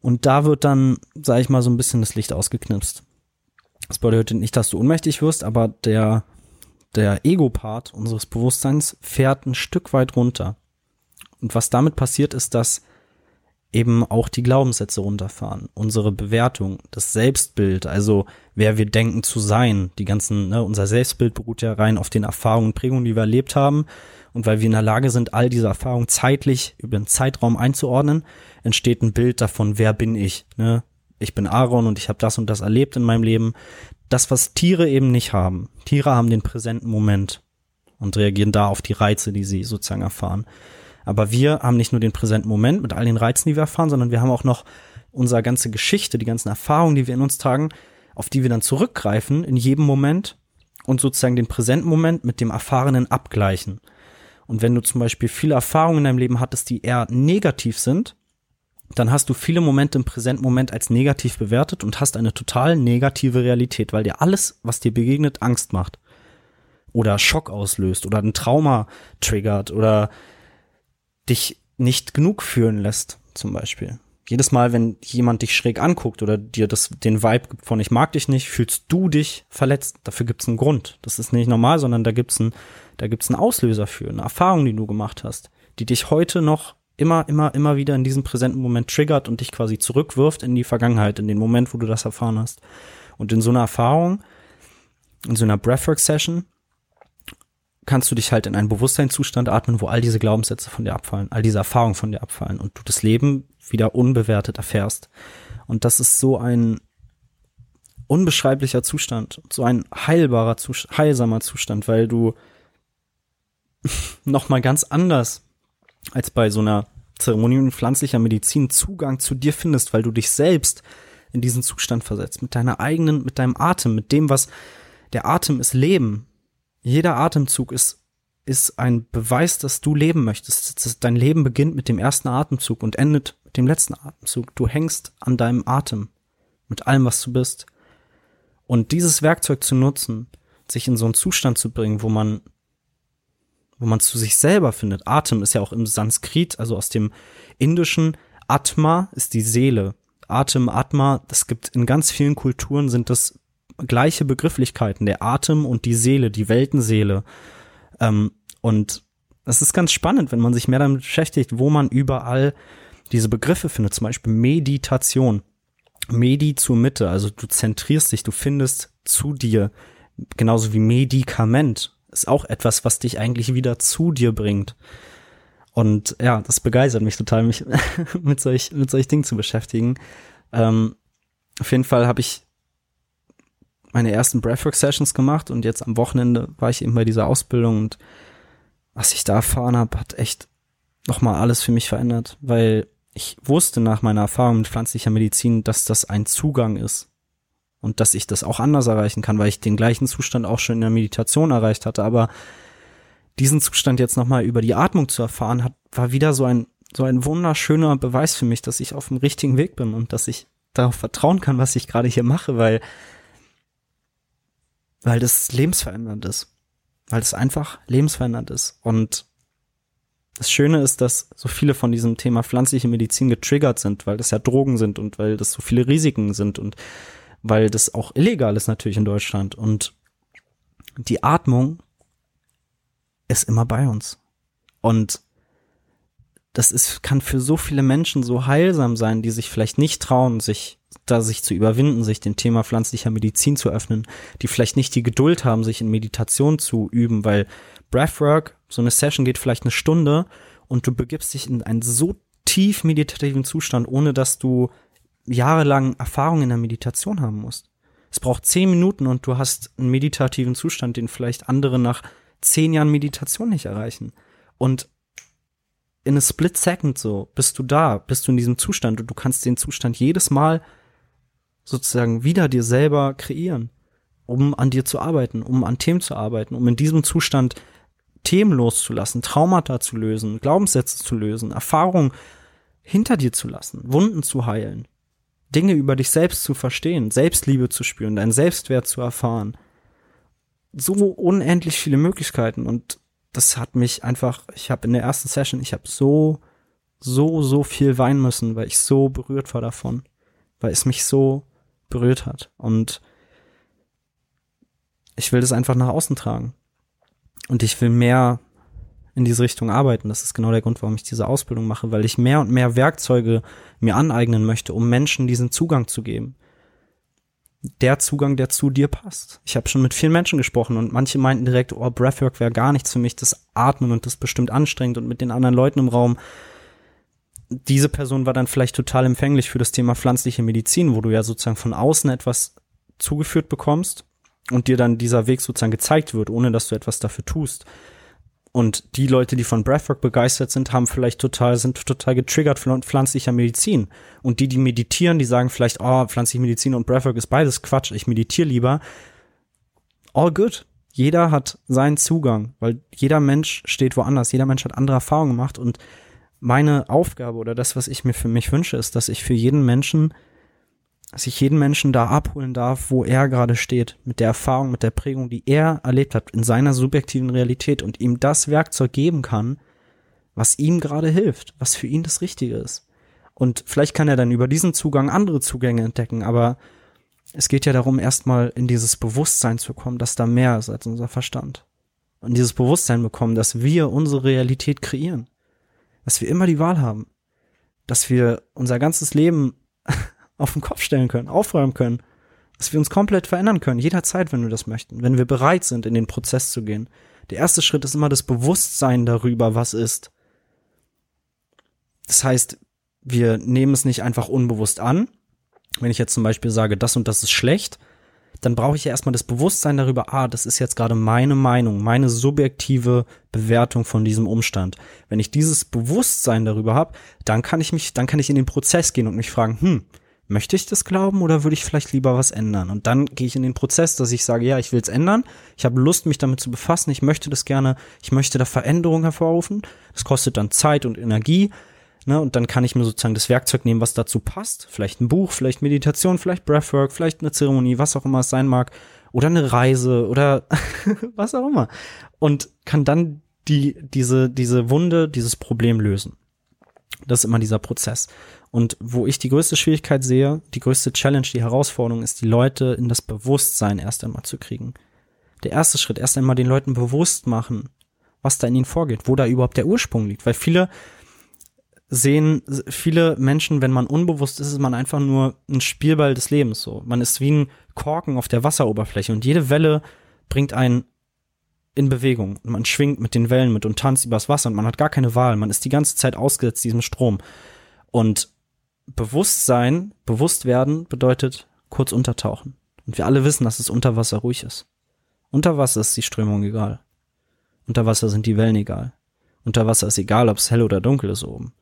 Und da wird dann, sage ich mal, so ein bisschen das Licht ausgeknipst. Das bedeutet nicht, dass du ohnmächtig wirst, aber der, der Ego-Part unseres Bewusstseins fährt ein Stück weit runter. Und was damit passiert, ist, dass eben auch die Glaubenssätze runterfahren, unsere Bewertung, das Selbstbild, also wer wir denken zu sein, die ganzen, ne, unser Selbstbild beruht ja rein auf den Erfahrungen und Prägungen, die wir erlebt haben. Und weil wir in der Lage sind, all diese Erfahrungen zeitlich über einen Zeitraum einzuordnen, entsteht ein Bild davon, wer bin ich. Ne? Ich bin Aaron und ich habe das und das erlebt in meinem Leben. Das, was Tiere eben nicht haben. Tiere haben den präsenten Moment und reagieren da auf die Reize, die sie sozusagen erfahren. Aber wir haben nicht nur den präsenten Moment mit all den Reizen, die wir erfahren, sondern wir haben auch noch unsere ganze Geschichte, die ganzen Erfahrungen, die wir in uns tragen, auf die wir dann zurückgreifen in jedem Moment und sozusagen den präsenten Moment mit dem Erfahrenen abgleichen. Und wenn du zum Beispiel viele Erfahrungen in deinem Leben hattest, die eher negativ sind, dann hast du viele Momente im präsenten Moment als negativ bewertet und hast eine total negative Realität, weil dir alles, was dir begegnet, Angst macht. Oder Schock auslöst oder ein Trauma triggert oder dich nicht genug fühlen lässt, zum Beispiel. Jedes Mal, wenn jemand dich schräg anguckt oder dir das, den Vibe gibt von ich mag dich nicht, fühlst du dich verletzt. Dafür gibt's einen Grund. Das ist nicht normal, sondern da gibt's einen, da gibt's einen Auslöser für, eine Erfahrung, die du gemacht hast, die dich heute noch immer, immer, immer wieder in diesem präsenten Moment triggert und dich quasi zurückwirft in die Vergangenheit, in den Moment, wo du das erfahren hast. Und in so einer Erfahrung, in so einer Breathwork-Session, kannst du dich halt in einen Bewusstseinszustand atmen, wo all diese Glaubenssätze von dir abfallen, all diese Erfahrungen von dir abfallen und du das Leben wieder unbewertet erfährst. Und das ist so ein unbeschreiblicher Zustand, so ein heilbarer, heilsamer Zustand, weil du nochmal ganz anders als bei so einer Zeremonie in pflanzlicher Medizin Zugang zu dir findest, weil du dich selbst in diesen Zustand versetzt, mit deiner eigenen, mit deinem Atem, mit dem, was der Atem ist Leben. Jeder Atemzug ist, ist ein Beweis, dass du leben möchtest. Dein Leben beginnt mit dem ersten Atemzug und endet mit dem letzten Atemzug. Du hängst an deinem Atem mit allem, was du bist. Und dieses Werkzeug zu nutzen, sich in so einen Zustand zu bringen, wo man, wo man zu sich selber findet. Atem ist ja auch im Sanskrit, also aus dem Indischen. Atma ist die Seele. Atem, Atma, das gibt in ganz vielen Kulturen sind das gleiche Begrifflichkeiten, der Atem und die Seele, die Weltenseele. Ähm, und es ist ganz spannend, wenn man sich mehr damit beschäftigt, wo man überall diese Begriffe findet, zum Beispiel Meditation. Medi zur Mitte, also du zentrierst dich, du findest zu dir, genauso wie Medikament, ist auch etwas, was dich eigentlich wieder zu dir bringt. Und ja, das begeistert mich total, mich mit solch, mit solch Dingen zu beschäftigen. Ähm, auf jeden Fall habe ich meine ersten Breathwork-Sessions gemacht und jetzt am Wochenende war ich eben bei dieser Ausbildung und was ich da erfahren habe, hat echt nochmal alles für mich verändert, weil ich wusste nach meiner Erfahrung mit pflanzlicher Medizin, dass das ein Zugang ist und dass ich das auch anders erreichen kann, weil ich den gleichen Zustand auch schon in der Meditation erreicht hatte, aber diesen Zustand jetzt nochmal über die Atmung zu erfahren, hat, war wieder so ein, so ein wunderschöner Beweis für mich, dass ich auf dem richtigen Weg bin und dass ich darauf vertrauen kann, was ich gerade hier mache, weil weil das lebensverändernd ist. Weil es einfach lebensverändernd ist. Und das Schöne ist, dass so viele von diesem Thema pflanzliche Medizin getriggert sind, weil das ja Drogen sind und weil das so viele Risiken sind und weil das auch illegal ist natürlich in Deutschland. Und die Atmung ist immer bei uns. Und das ist, kann für so viele Menschen so heilsam sein, die sich vielleicht nicht trauen, sich da sich zu überwinden, sich dem Thema pflanzlicher Medizin zu öffnen, die vielleicht nicht die Geduld haben, sich in Meditation zu üben, weil Breathwork, so eine Session geht vielleicht eine Stunde und du begibst dich in einen so tief meditativen Zustand, ohne dass du jahrelang Erfahrung in der Meditation haben musst. Es braucht zehn Minuten und du hast einen meditativen Zustand, den vielleicht andere nach zehn Jahren Meditation nicht erreichen. Und in a split second so bist du da, bist du in diesem Zustand und du kannst den Zustand jedes Mal sozusagen wieder dir selber kreieren, um an dir zu arbeiten, um an Themen zu arbeiten, um in diesem Zustand Themen loszulassen, Traumata zu lösen, Glaubenssätze zu lösen, Erfahrungen hinter dir zu lassen, Wunden zu heilen, Dinge über dich selbst zu verstehen, Selbstliebe zu spüren, deinen Selbstwert zu erfahren. So unendlich viele Möglichkeiten und das hat mich einfach, ich habe in der ersten Session, ich habe so, so, so viel weinen müssen, weil ich so berührt war davon, weil es mich so berührt hat. Und ich will das einfach nach außen tragen. Und ich will mehr in diese Richtung arbeiten. Das ist genau der Grund, warum ich diese Ausbildung mache, weil ich mehr und mehr Werkzeuge mir aneignen möchte, um Menschen diesen Zugang zu geben der Zugang, der zu dir passt. Ich habe schon mit vielen Menschen gesprochen und manche meinten direkt, oh, Breathwork wäre gar nichts für mich, das Atmen und das bestimmt anstrengend und mit den anderen Leuten im Raum. Diese Person war dann vielleicht total empfänglich für das Thema pflanzliche Medizin, wo du ja sozusagen von außen etwas zugeführt bekommst und dir dann dieser Weg sozusagen gezeigt wird, ohne dass du etwas dafür tust. Und die Leute, die von Breathwork begeistert sind, haben vielleicht total, sind total getriggert von pflanzlicher Medizin. Und die, die meditieren, die sagen vielleicht, oh, pflanzliche Medizin und Breathwork ist beides Quatsch, ich meditiere lieber. All good. Jeder hat seinen Zugang, weil jeder Mensch steht woanders, jeder Mensch hat andere Erfahrungen gemacht und meine Aufgabe oder das, was ich mir für mich wünsche, ist, dass ich für jeden Menschen dass ich jeden Menschen da abholen darf, wo er gerade steht, mit der Erfahrung, mit der Prägung, die er erlebt hat in seiner subjektiven Realität und ihm das Werkzeug geben kann, was ihm gerade hilft, was für ihn das Richtige ist. Und vielleicht kann er dann über diesen Zugang andere Zugänge entdecken, aber es geht ja darum, erstmal in dieses Bewusstsein zu kommen, dass da mehr ist als unser Verstand. Und dieses Bewusstsein bekommen, dass wir unsere Realität kreieren. Dass wir immer die Wahl haben. Dass wir unser ganzes Leben auf den Kopf stellen können, aufräumen können, dass wir uns komplett verändern können, jederzeit, wenn wir das möchten, wenn wir bereit sind, in den Prozess zu gehen. Der erste Schritt ist immer das Bewusstsein darüber, was ist. Das heißt, wir nehmen es nicht einfach unbewusst an. Wenn ich jetzt zum Beispiel sage, das und das ist schlecht, dann brauche ich ja erstmal das Bewusstsein darüber, ah, das ist jetzt gerade meine Meinung, meine subjektive Bewertung von diesem Umstand. Wenn ich dieses Bewusstsein darüber habe, dann kann ich mich, dann kann ich in den Prozess gehen und mich fragen, hm, möchte ich das glauben oder würde ich vielleicht lieber was ändern? Und dann gehe ich in den Prozess, dass ich sage, ja, ich will es ändern, ich habe Lust, mich damit zu befassen, ich möchte das gerne, ich möchte da Veränderungen hervorrufen. Das kostet dann Zeit und Energie. Ne, und dann kann ich mir sozusagen das Werkzeug nehmen, was dazu passt. Vielleicht ein Buch, vielleicht Meditation, vielleicht Breathwork, vielleicht eine Zeremonie, was auch immer es sein mag. Oder eine Reise oder was auch immer. Und kann dann die, diese, diese Wunde, dieses Problem lösen. Das ist immer dieser Prozess. Und wo ich die größte Schwierigkeit sehe, die größte Challenge, die Herausforderung ist, die Leute in das Bewusstsein erst einmal zu kriegen. Der erste Schritt, erst einmal den Leuten bewusst machen, was da in ihnen vorgeht, wo da überhaupt der Ursprung liegt. Weil viele sehen, viele Menschen, wenn man unbewusst ist, ist man einfach nur ein Spielball des Lebens so. Man ist wie ein Korken auf der Wasseroberfläche und jede Welle bringt einen in Bewegung. Man schwingt mit den Wellen mit und tanzt übers Wasser und man hat gar keine Wahl. Man ist die ganze Zeit ausgesetzt diesem Strom. Und Bewusstsein, bewusst werden bedeutet kurz untertauchen. Und wir alle wissen, dass es unter Wasser ruhig ist. Unter Wasser ist die Strömung egal. Unter Wasser sind die Wellen egal. Unter Wasser ist egal, ob es hell oder dunkel ist oben.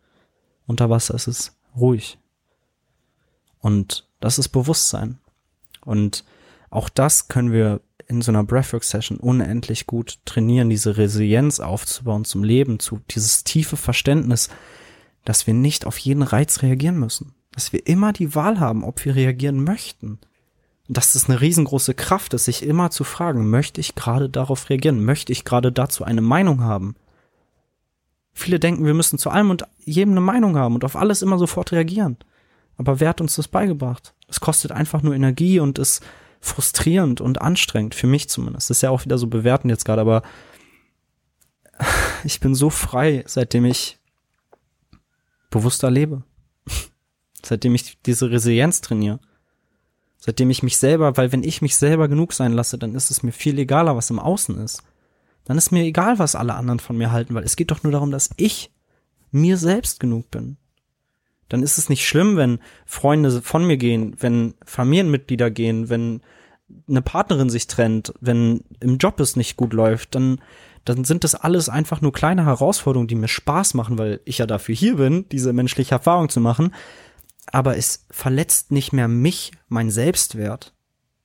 Unter Wasser ist es ruhig. Und das ist Bewusstsein. Und auch das können wir in so einer Breathwork-Session unendlich gut trainieren, diese Resilienz aufzubauen zum Leben, zu dieses tiefe Verständnis, dass wir nicht auf jeden Reiz reagieren müssen. Dass wir immer die Wahl haben, ob wir reagieren möchten. Und dass es eine riesengroße Kraft ist, sich immer zu fragen, möchte ich gerade darauf reagieren? Möchte ich gerade dazu eine Meinung haben? Viele denken, wir müssen zu allem und jedem eine Meinung haben und auf alles immer sofort reagieren. Aber wer hat uns das beigebracht? Es kostet einfach nur Energie und ist frustrierend und anstrengend, für mich zumindest. Das ist ja auch wieder so bewertend jetzt gerade, aber ich bin so frei, seitdem ich bewusster lebe. Seitdem ich diese Resilienz trainiere. Seitdem ich mich selber, weil wenn ich mich selber genug sein lasse, dann ist es mir viel egaler, was im Außen ist. Dann ist mir egal, was alle anderen von mir halten, weil es geht doch nur darum, dass ich mir selbst genug bin. Dann ist es nicht schlimm, wenn Freunde von mir gehen, wenn Familienmitglieder gehen, wenn eine Partnerin sich trennt, wenn im Job es nicht gut läuft, dann, dann sind das alles einfach nur kleine Herausforderungen, die mir Spaß machen, weil ich ja dafür hier bin, diese menschliche Erfahrung zu machen. Aber es verletzt nicht mehr mich, mein Selbstwert.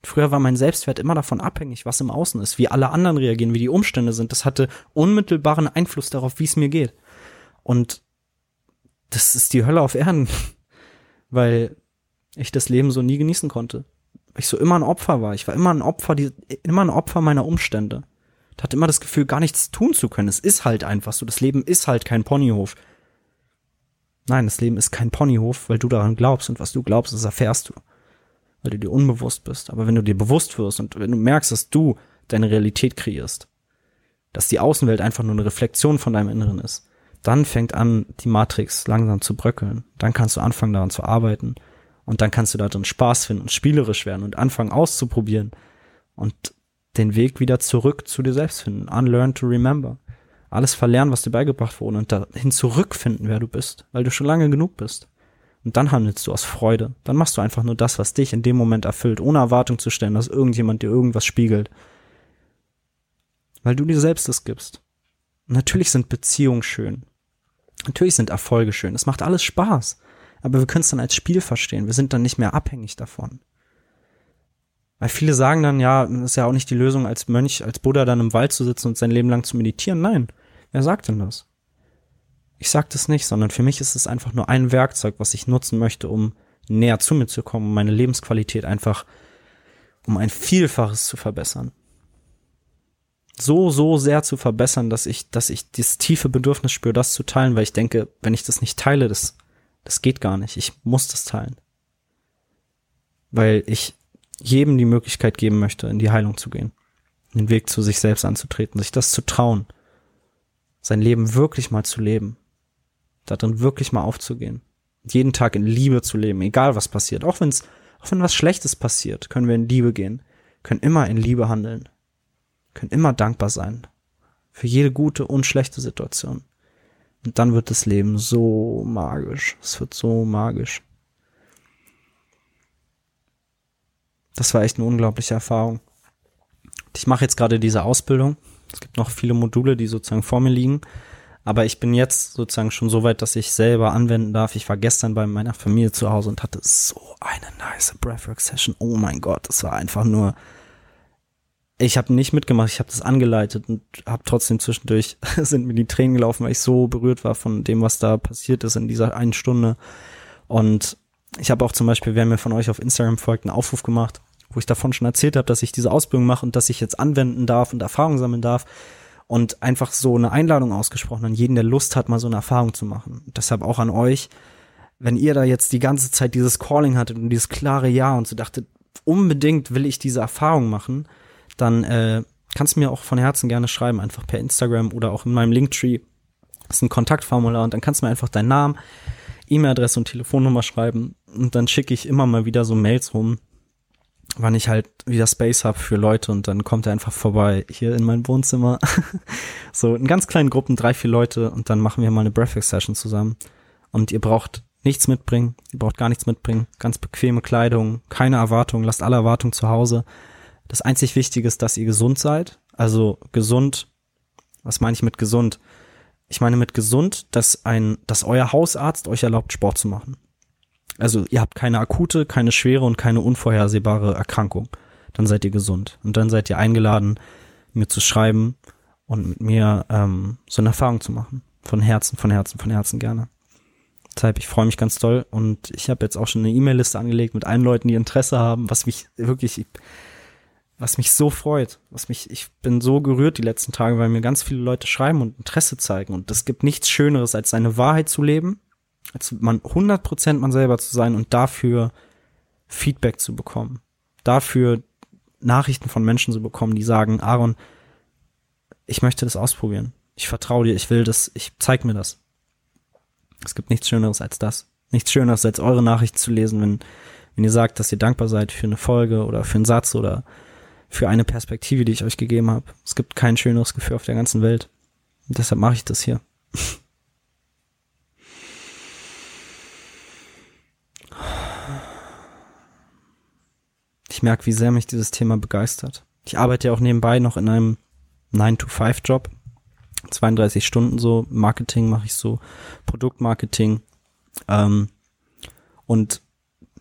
Früher war mein Selbstwert immer davon abhängig, was im Außen ist, wie alle anderen reagieren, wie die Umstände sind. Das hatte unmittelbaren Einfluss darauf, wie es mir geht. Und das ist die Hölle auf Erden, weil ich das Leben so nie genießen konnte ich so immer ein Opfer war. Ich war immer ein Opfer, die, immer ein Opfer meiner Umstände. Hatte immer das Gefühl, gar nichts tun zu können. Es ist halt einfach so. Das Leben ist halt kein Ponyhof. Nein, das Leben ist kein Ponyhof, weil du daran glaubst und was du glaubst, das erfährst du. Weil du dir unbewusst bist. Aber wenn du dir bewusst wirst und wenn du merkst, dass du deine Realität kreierst, dass die Außenwelt einfach nur eine Reflexion von deinem Inneren ist, dann fängt an, die Matrix langsam zu bröckeln. Dann kannst du anfangen, daran zu arbeiten und dann kannst du da drin Spaß finden und spielerisch werden und anfangen auszuprobieren und den Weg wieder zurück zu dir selbst finden. Unlearn to remember. Alles verlernen, was dir beigebracht wurde und dahin zurückfinden, wer du bist, weil du schon lange genug bist. Und dann handelst du aus Freude. Dann machst du einfach nur das, was dich in dem Moment erfüllt, ohne Erwartung zu stellen, dass irgendjemand dir irgendwas spiegelt. Weil du dir selbst das gibst. Und natürlich sind Beziehungen schön. Natürlich sind Erfolge schön. Es macht alles Spaß aber wir können es dann als Spiel verstehen. Wir sind dann nicht mehr abhängig davon. Weil viele sagen dann, ja, das ist ja auch nicht die Lösung, als Mönch, als Buddha dann im Wald zu sitzen und sein Leben lang zu meditieren. Nein. Wer sagt denn das? Ich sag das nicht, sondern für mich ist es einfach nur ein Werkzeug, was ich nutzen möchte, um näher zu mir zu kommen, um meine Lebensqualität einfach um ein Vielfaches zu verbessern. So, so sehr zu verbessern, dass ich, dass ich das tiefe Bedürfnis spüre, das zu teilen, weil ich denke, wenn ich das nicht teile, das das geht gar nicht. Ich muss das teilen. Weil ich jedem die Möglichkeit geben möchte, in die Heilung zu gehen. Den Weg zu sich selbst anzutreten, sich das zu trauen. Sein Leben wirklich mal zu leben. Darin wirklich mal aufzugehen. Jeden Tag in Liebe zu leben, egal was passiert. Auch wenn's, auch wenn was Schlechtes passiert, können wir in Liebe gehen. Können immer in Liebe handeln. Können immer dankbar sein. Für jede gute und schlechte Situation. Und dann wird das Leben so magisch. Es wird so magisch. Das war echt eine unglaubliche Erfahrung. Ich mache jetzt gerade diese Ausbildung. Es gibt noch viele Module, die sozusagen vor mir liegen. Aber ich bin jetzt sozusagen schon so weit, dass ich selber anwenden darf. Ich war gestern bei meiner Familie zu Hause und hatte so eine nice Breathwork Session. Oh mein Gott, das war einfach nur ich habe nicht mitgemacht, ich habe das angeleitet und habe trotzdem zwischendurch sind mir die Tränen gelaufen, weil ich so berührt war von dem, was da passiert ist in dieser einen Stunde. Und ich habe auch zum Beispiel, wer mir von euch auf Instagram folgt, einen Aufruf gemacht, wo ich davon schon erzählt habe, dass ich diese Ausbildung mache und dass ich jetzt anwenden darf und Erfahrung sammeln darf und einfach so eine Einladung ausgesprochen an jeden, der Lust hat, mal so eine Erfahrung zu machen. Deshalb auch an euch, wenn ihr da jetzt die ganze Zeit dieses Calling hattet und dieses klare Ja und so dachtet, unbedingt will ich diese Erfahrung machen, dann äh, kannst du mir auch von Herzen gerne schreiben, einfach per Instagram oder auch in meinem Linktree. Das ist ein Kontaktformular und dann kannst du mir einfach deinen Namen, E-Mail-Adresse und Telefonnummer schreiben und dann schicke ich immer mal wieder so Mails rum, wann ich halt wieder Space habe für Leute und dann kommt er einfach vorbei hier in mein Wohnzimmer. so in ganz kleinen Gruppen, drei, vier Leute und dann machen wir mal eine Breakfast-Session zusammen. Und ihr braucht nichts mitbringen, ihr braucht gar nichts mitbringen, ganz bequeme Kleidung, keine Erwartungen, lasst alle Erwartungen zu Hause das einzig Wichtige ist, dass ihr gesund seid. Also gesund, was meine ich mit gesund? Ich meine mit gesund, dass ein, dass euer Hausarzt euch erlaubt, Sport zu machen. Also ihr habt keine akute, keine schwere und keine unvorhersehbare Erkrankung. Dann seid ihr gesund. Und dann seid ihr eingeladen, mir zu schreiben und mit mir ähm, so eine Erfahrung zu machen. Von Herzen, von Herzen, von Herzen gerne. Deshalb, ich freue mich ganz toll und ich habe jetzt auch schon eine E-Mail-Liste angelegt mit allen Leuten, die Interesse haben, was mich wirklich, ich, was mich so freut, was mich, ich bin so gerührt die letzten Tage, weil mir ganz viele Leute schreiben und Interesse zeigen und es gibt nichts Schöneres, als seine Wahrheit zu leben, man 100% man selber zu sein und dafür Feedback zu bekommen, dafür Nachrichten von Menschen zu bekommen, die sagen, Aaron, ich möchte das ausprobieren, ich vertraue dir, ich will das, ich zeig mir das. Es gibt nichts Schöneres als das. Nichts Schöneres als eure Nachricht zu lesen, wenn, wenn ihr sagt, dass ihr dankbar seid für eine Folge oder für einen Satz oder für eine Perspektive, die ich euch gegeben habe. Es gibt kein schöneres Gefühl auf der ganzen Welt. Und deshalb mache ich das hier. Ich merke, wie sehr mich dieses Thema begeistert. Ich arbeite ja auch nebenbei noch in einem 9-to-5-Job. 32 Stunden so. Marketing mache ich so. Produktmarketing. Ähm, und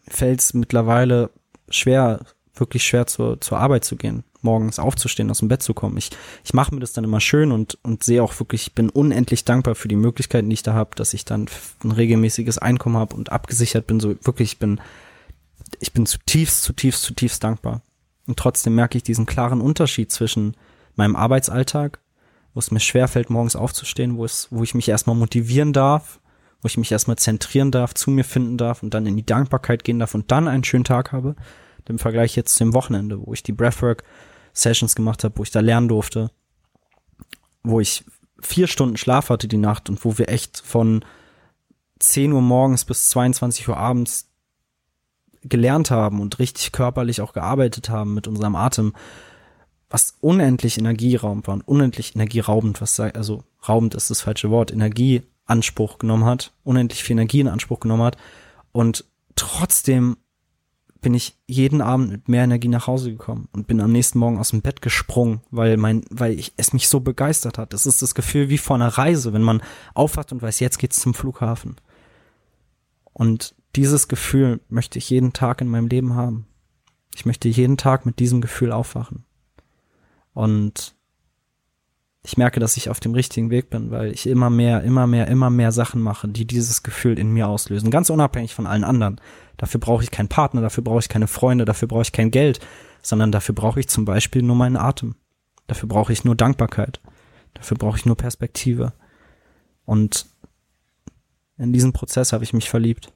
fällt es mittlerweile schwer, wirklich schwer zur, zur Arbeit zu gehen, morgens aufzustehen, aus dem Bett zu kommen. Ich, ich mache mir das dann immer schön und, und sehe auch wirklich, ich bin unendlich dankbar für die Möglichkeiten, die ich da habe, dass ich dann ein regelmäßiges Einkommen habe und abgesichert bin. So wirklich, ich bin, ich bin zutiefst, zutiefst, zutiefst dankbar. Und trotzdem merke ich diesen klaren Unterschied zwischen meinem Arbeitsalltag, wo es mir schwerfällt, morgens aufzustehen, wo es, wo ich mich erstmal motivieren darf, wo ich mich erstmal zentrieren darf, zu mir finden darf und dann in die Dankbarkeit gehen darf und dann einen schönen Tag habe im Vergleich jetzt zu dem Wochenende, wo ich die Breathwork Sessions gemacht habe, wo ich da lernen durfte, wo ich vier Stunden Schlaf hatte die Nacht und wo wir echt von 10 Uhr morgens bis 22 Uhr abends gelernt haben und richtig körperlich auch gearbeitet haben mit unserem Atem, was unendlich energieraubend war und unendlich energieraubend, was sei, also raubend ist das falsche Wort, Energieanspruch genommen hat, unendlich viel Energie in Anspruch genommen hat und trotzdem bin ich jeden Abend mit mehr Energie nach Hause gekommen und bin am nächsten Morgen aus dem Bett gesprungen, weil mein, weil ich es mich so begeistert hat. Das ist das Gefühl wie vor einer Reise, wenn man aufwacht und weiß, jetzt geht's zum Flughafen. Und dieses Gefühl möchte ich jeden Tag in meinem Leben haben. Ich möchte jeden Tag mit diesem Gefühl aufwachen. Und ich merke, dass ich auf dem richtigen Weg bin, weil ich immer mehr, immer mehr, immer mehr Sachen mache, die dieses Gefühl in mir auslösen. Ganz unabhängig von allen anderen. Dafür brauche ich keinen Partner, dafür brauche ich keine Freunde, dafür brauche ich kein Geld, sondern dafür brauche ich zum Beispiel nur meinen Atem. Dafür brauche ich nur Dankbarkeit. Dafür brauche ich nur Perspektive. Und in diesen Prozess habe ich mich verliebt.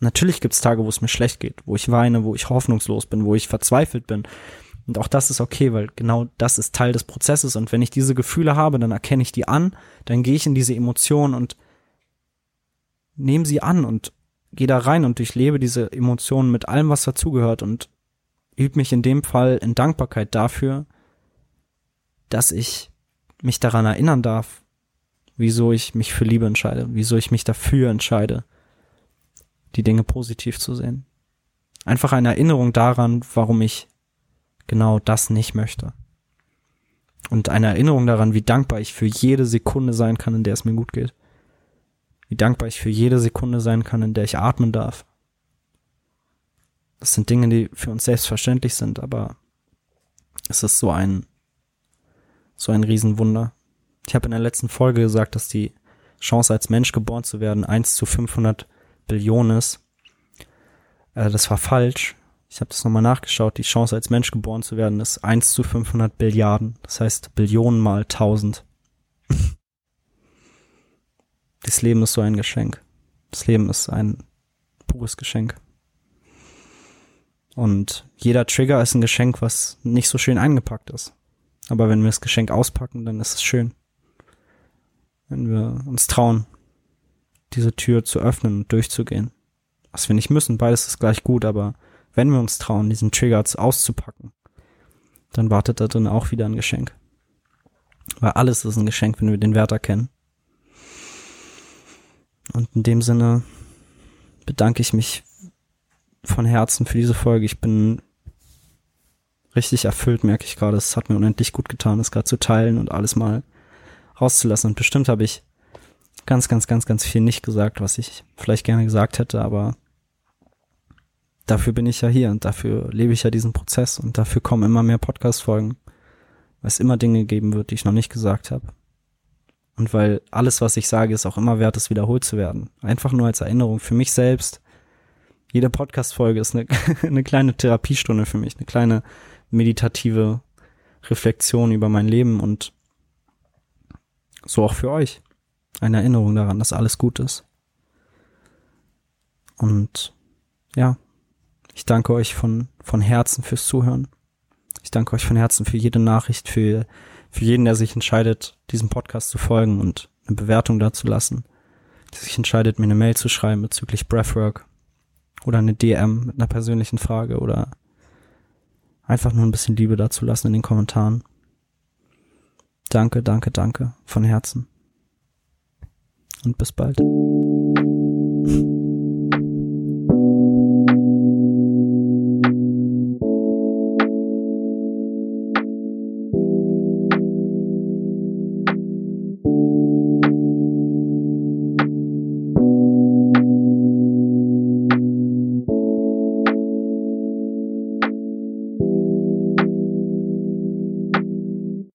Natürlich gibt es Tage, wo es mir schlecht geht, wo ich weine, wo ich hoffnungslos bin, wo ich verzweifelt bin. Und auch das ist okay, weil genau das ist Teil des Prozesses. Und wenn ich diese Gefühle habe, dann erkenne ich die an, dann gehe ich in diese Emotionen und nehme sie an und gehe da rein und durchlebe diese Emotionen mit allem, was dazugehört und übe mich in dem Fall in Dankbarkeit dafür, dass ich mich daran erinnern darf, wieso ich mich für Liebe entscheide, wieso ich mich dafür entscheide, die Dinge positiv zu sehen. Einfach eine Erinnerung daran, warum ich genau das nicht möchte. Und eine Erinnerung daran, wie dankbar ich für jede Sekunde sein kann, in der es mir gut geht wie dankbar ich für jede Sekunde sein kann, in der ich atmen darf. Das sind Dinge, die für uns selbstverständlich sind, aber es ist so ein, so ein Riesenwunder. Ich habe in der letzten Folge gesagt, dass die Chance als Mensch geboren zu werden 1 zu 500 Billionen ist. Äh, das war falsch. Ich habe das nochmal nachgeschaut. Die Chance als Mensch geboren zu werden ist 1 zu 500 Billiarden. Das heißt Billionen mal 1000. Das Leben ist so ein Geschenk. Das Leben ist ein pures Geschenk. Und jeder Trigger ist ein Geschenk, was nicht so schön eingepackt ist. Aber wenn wir das Geschenk auspacken, dann ist es schön. Wenn wir uns trauen, diese Tür zu öffnen und durchzugehen. Was wir nicht müssen, beides ist gleich gut, aber wenn wir uns trauen, diesen Trigger auszupacken, dann wartet da drin auch wieder ein Geschenk. Weil alles ist ein Geschenk, wenn wir den Wert erkennen. Und in dem Sinne bedanke ich mich von Herzen für diese Folge. Ich bin richtig erfüllt, merke ich gerade. Es hat mir unendlich gut getan, es gerade zu teilen und alles mal rauszulassen. Und bestimmt habe ich ganz, ganz, ganz, ganz viel nicht gesagt, was ich vielleicht gerne gesagt hätte, aber dafür bin ich ja hier und dafür lebe ich ja diesen Prozess und dafür kommen immer mehr Podcast-Folgen, weil es immer Dinge geben wird, die ich noch nicht gesagt habe. Und weil alles, was ich sage, ist auch immer wert, es wiederholt zu werden. Einfach nur als Erinnerung für mich selbst. Jede Podcast-Folge ist eine, eine kleine Therapiestunde für mich, eine kleine meditative Reflexion über mein Leben und so auch für euch. Eine Erinnerung daran, dass alles gut ist. Und ja, ich danke euch von, von Herzen fürs Zuhören. Ich danke euch von Herzen für jede Nachricht, für für jeden, der sich entscheidet, diesem Podcast zu folgen und eine Bewertung dazu lassen. sich entscheidet, mir eine Mail zu schreiben bezüglich Breathwork oder eine DM mit einer persönlichen Frage oder einfach nur ein bisschen Liebe dazu lassen in den Kommentaren. Danke, danke, danke von Herzen. Und bis bald.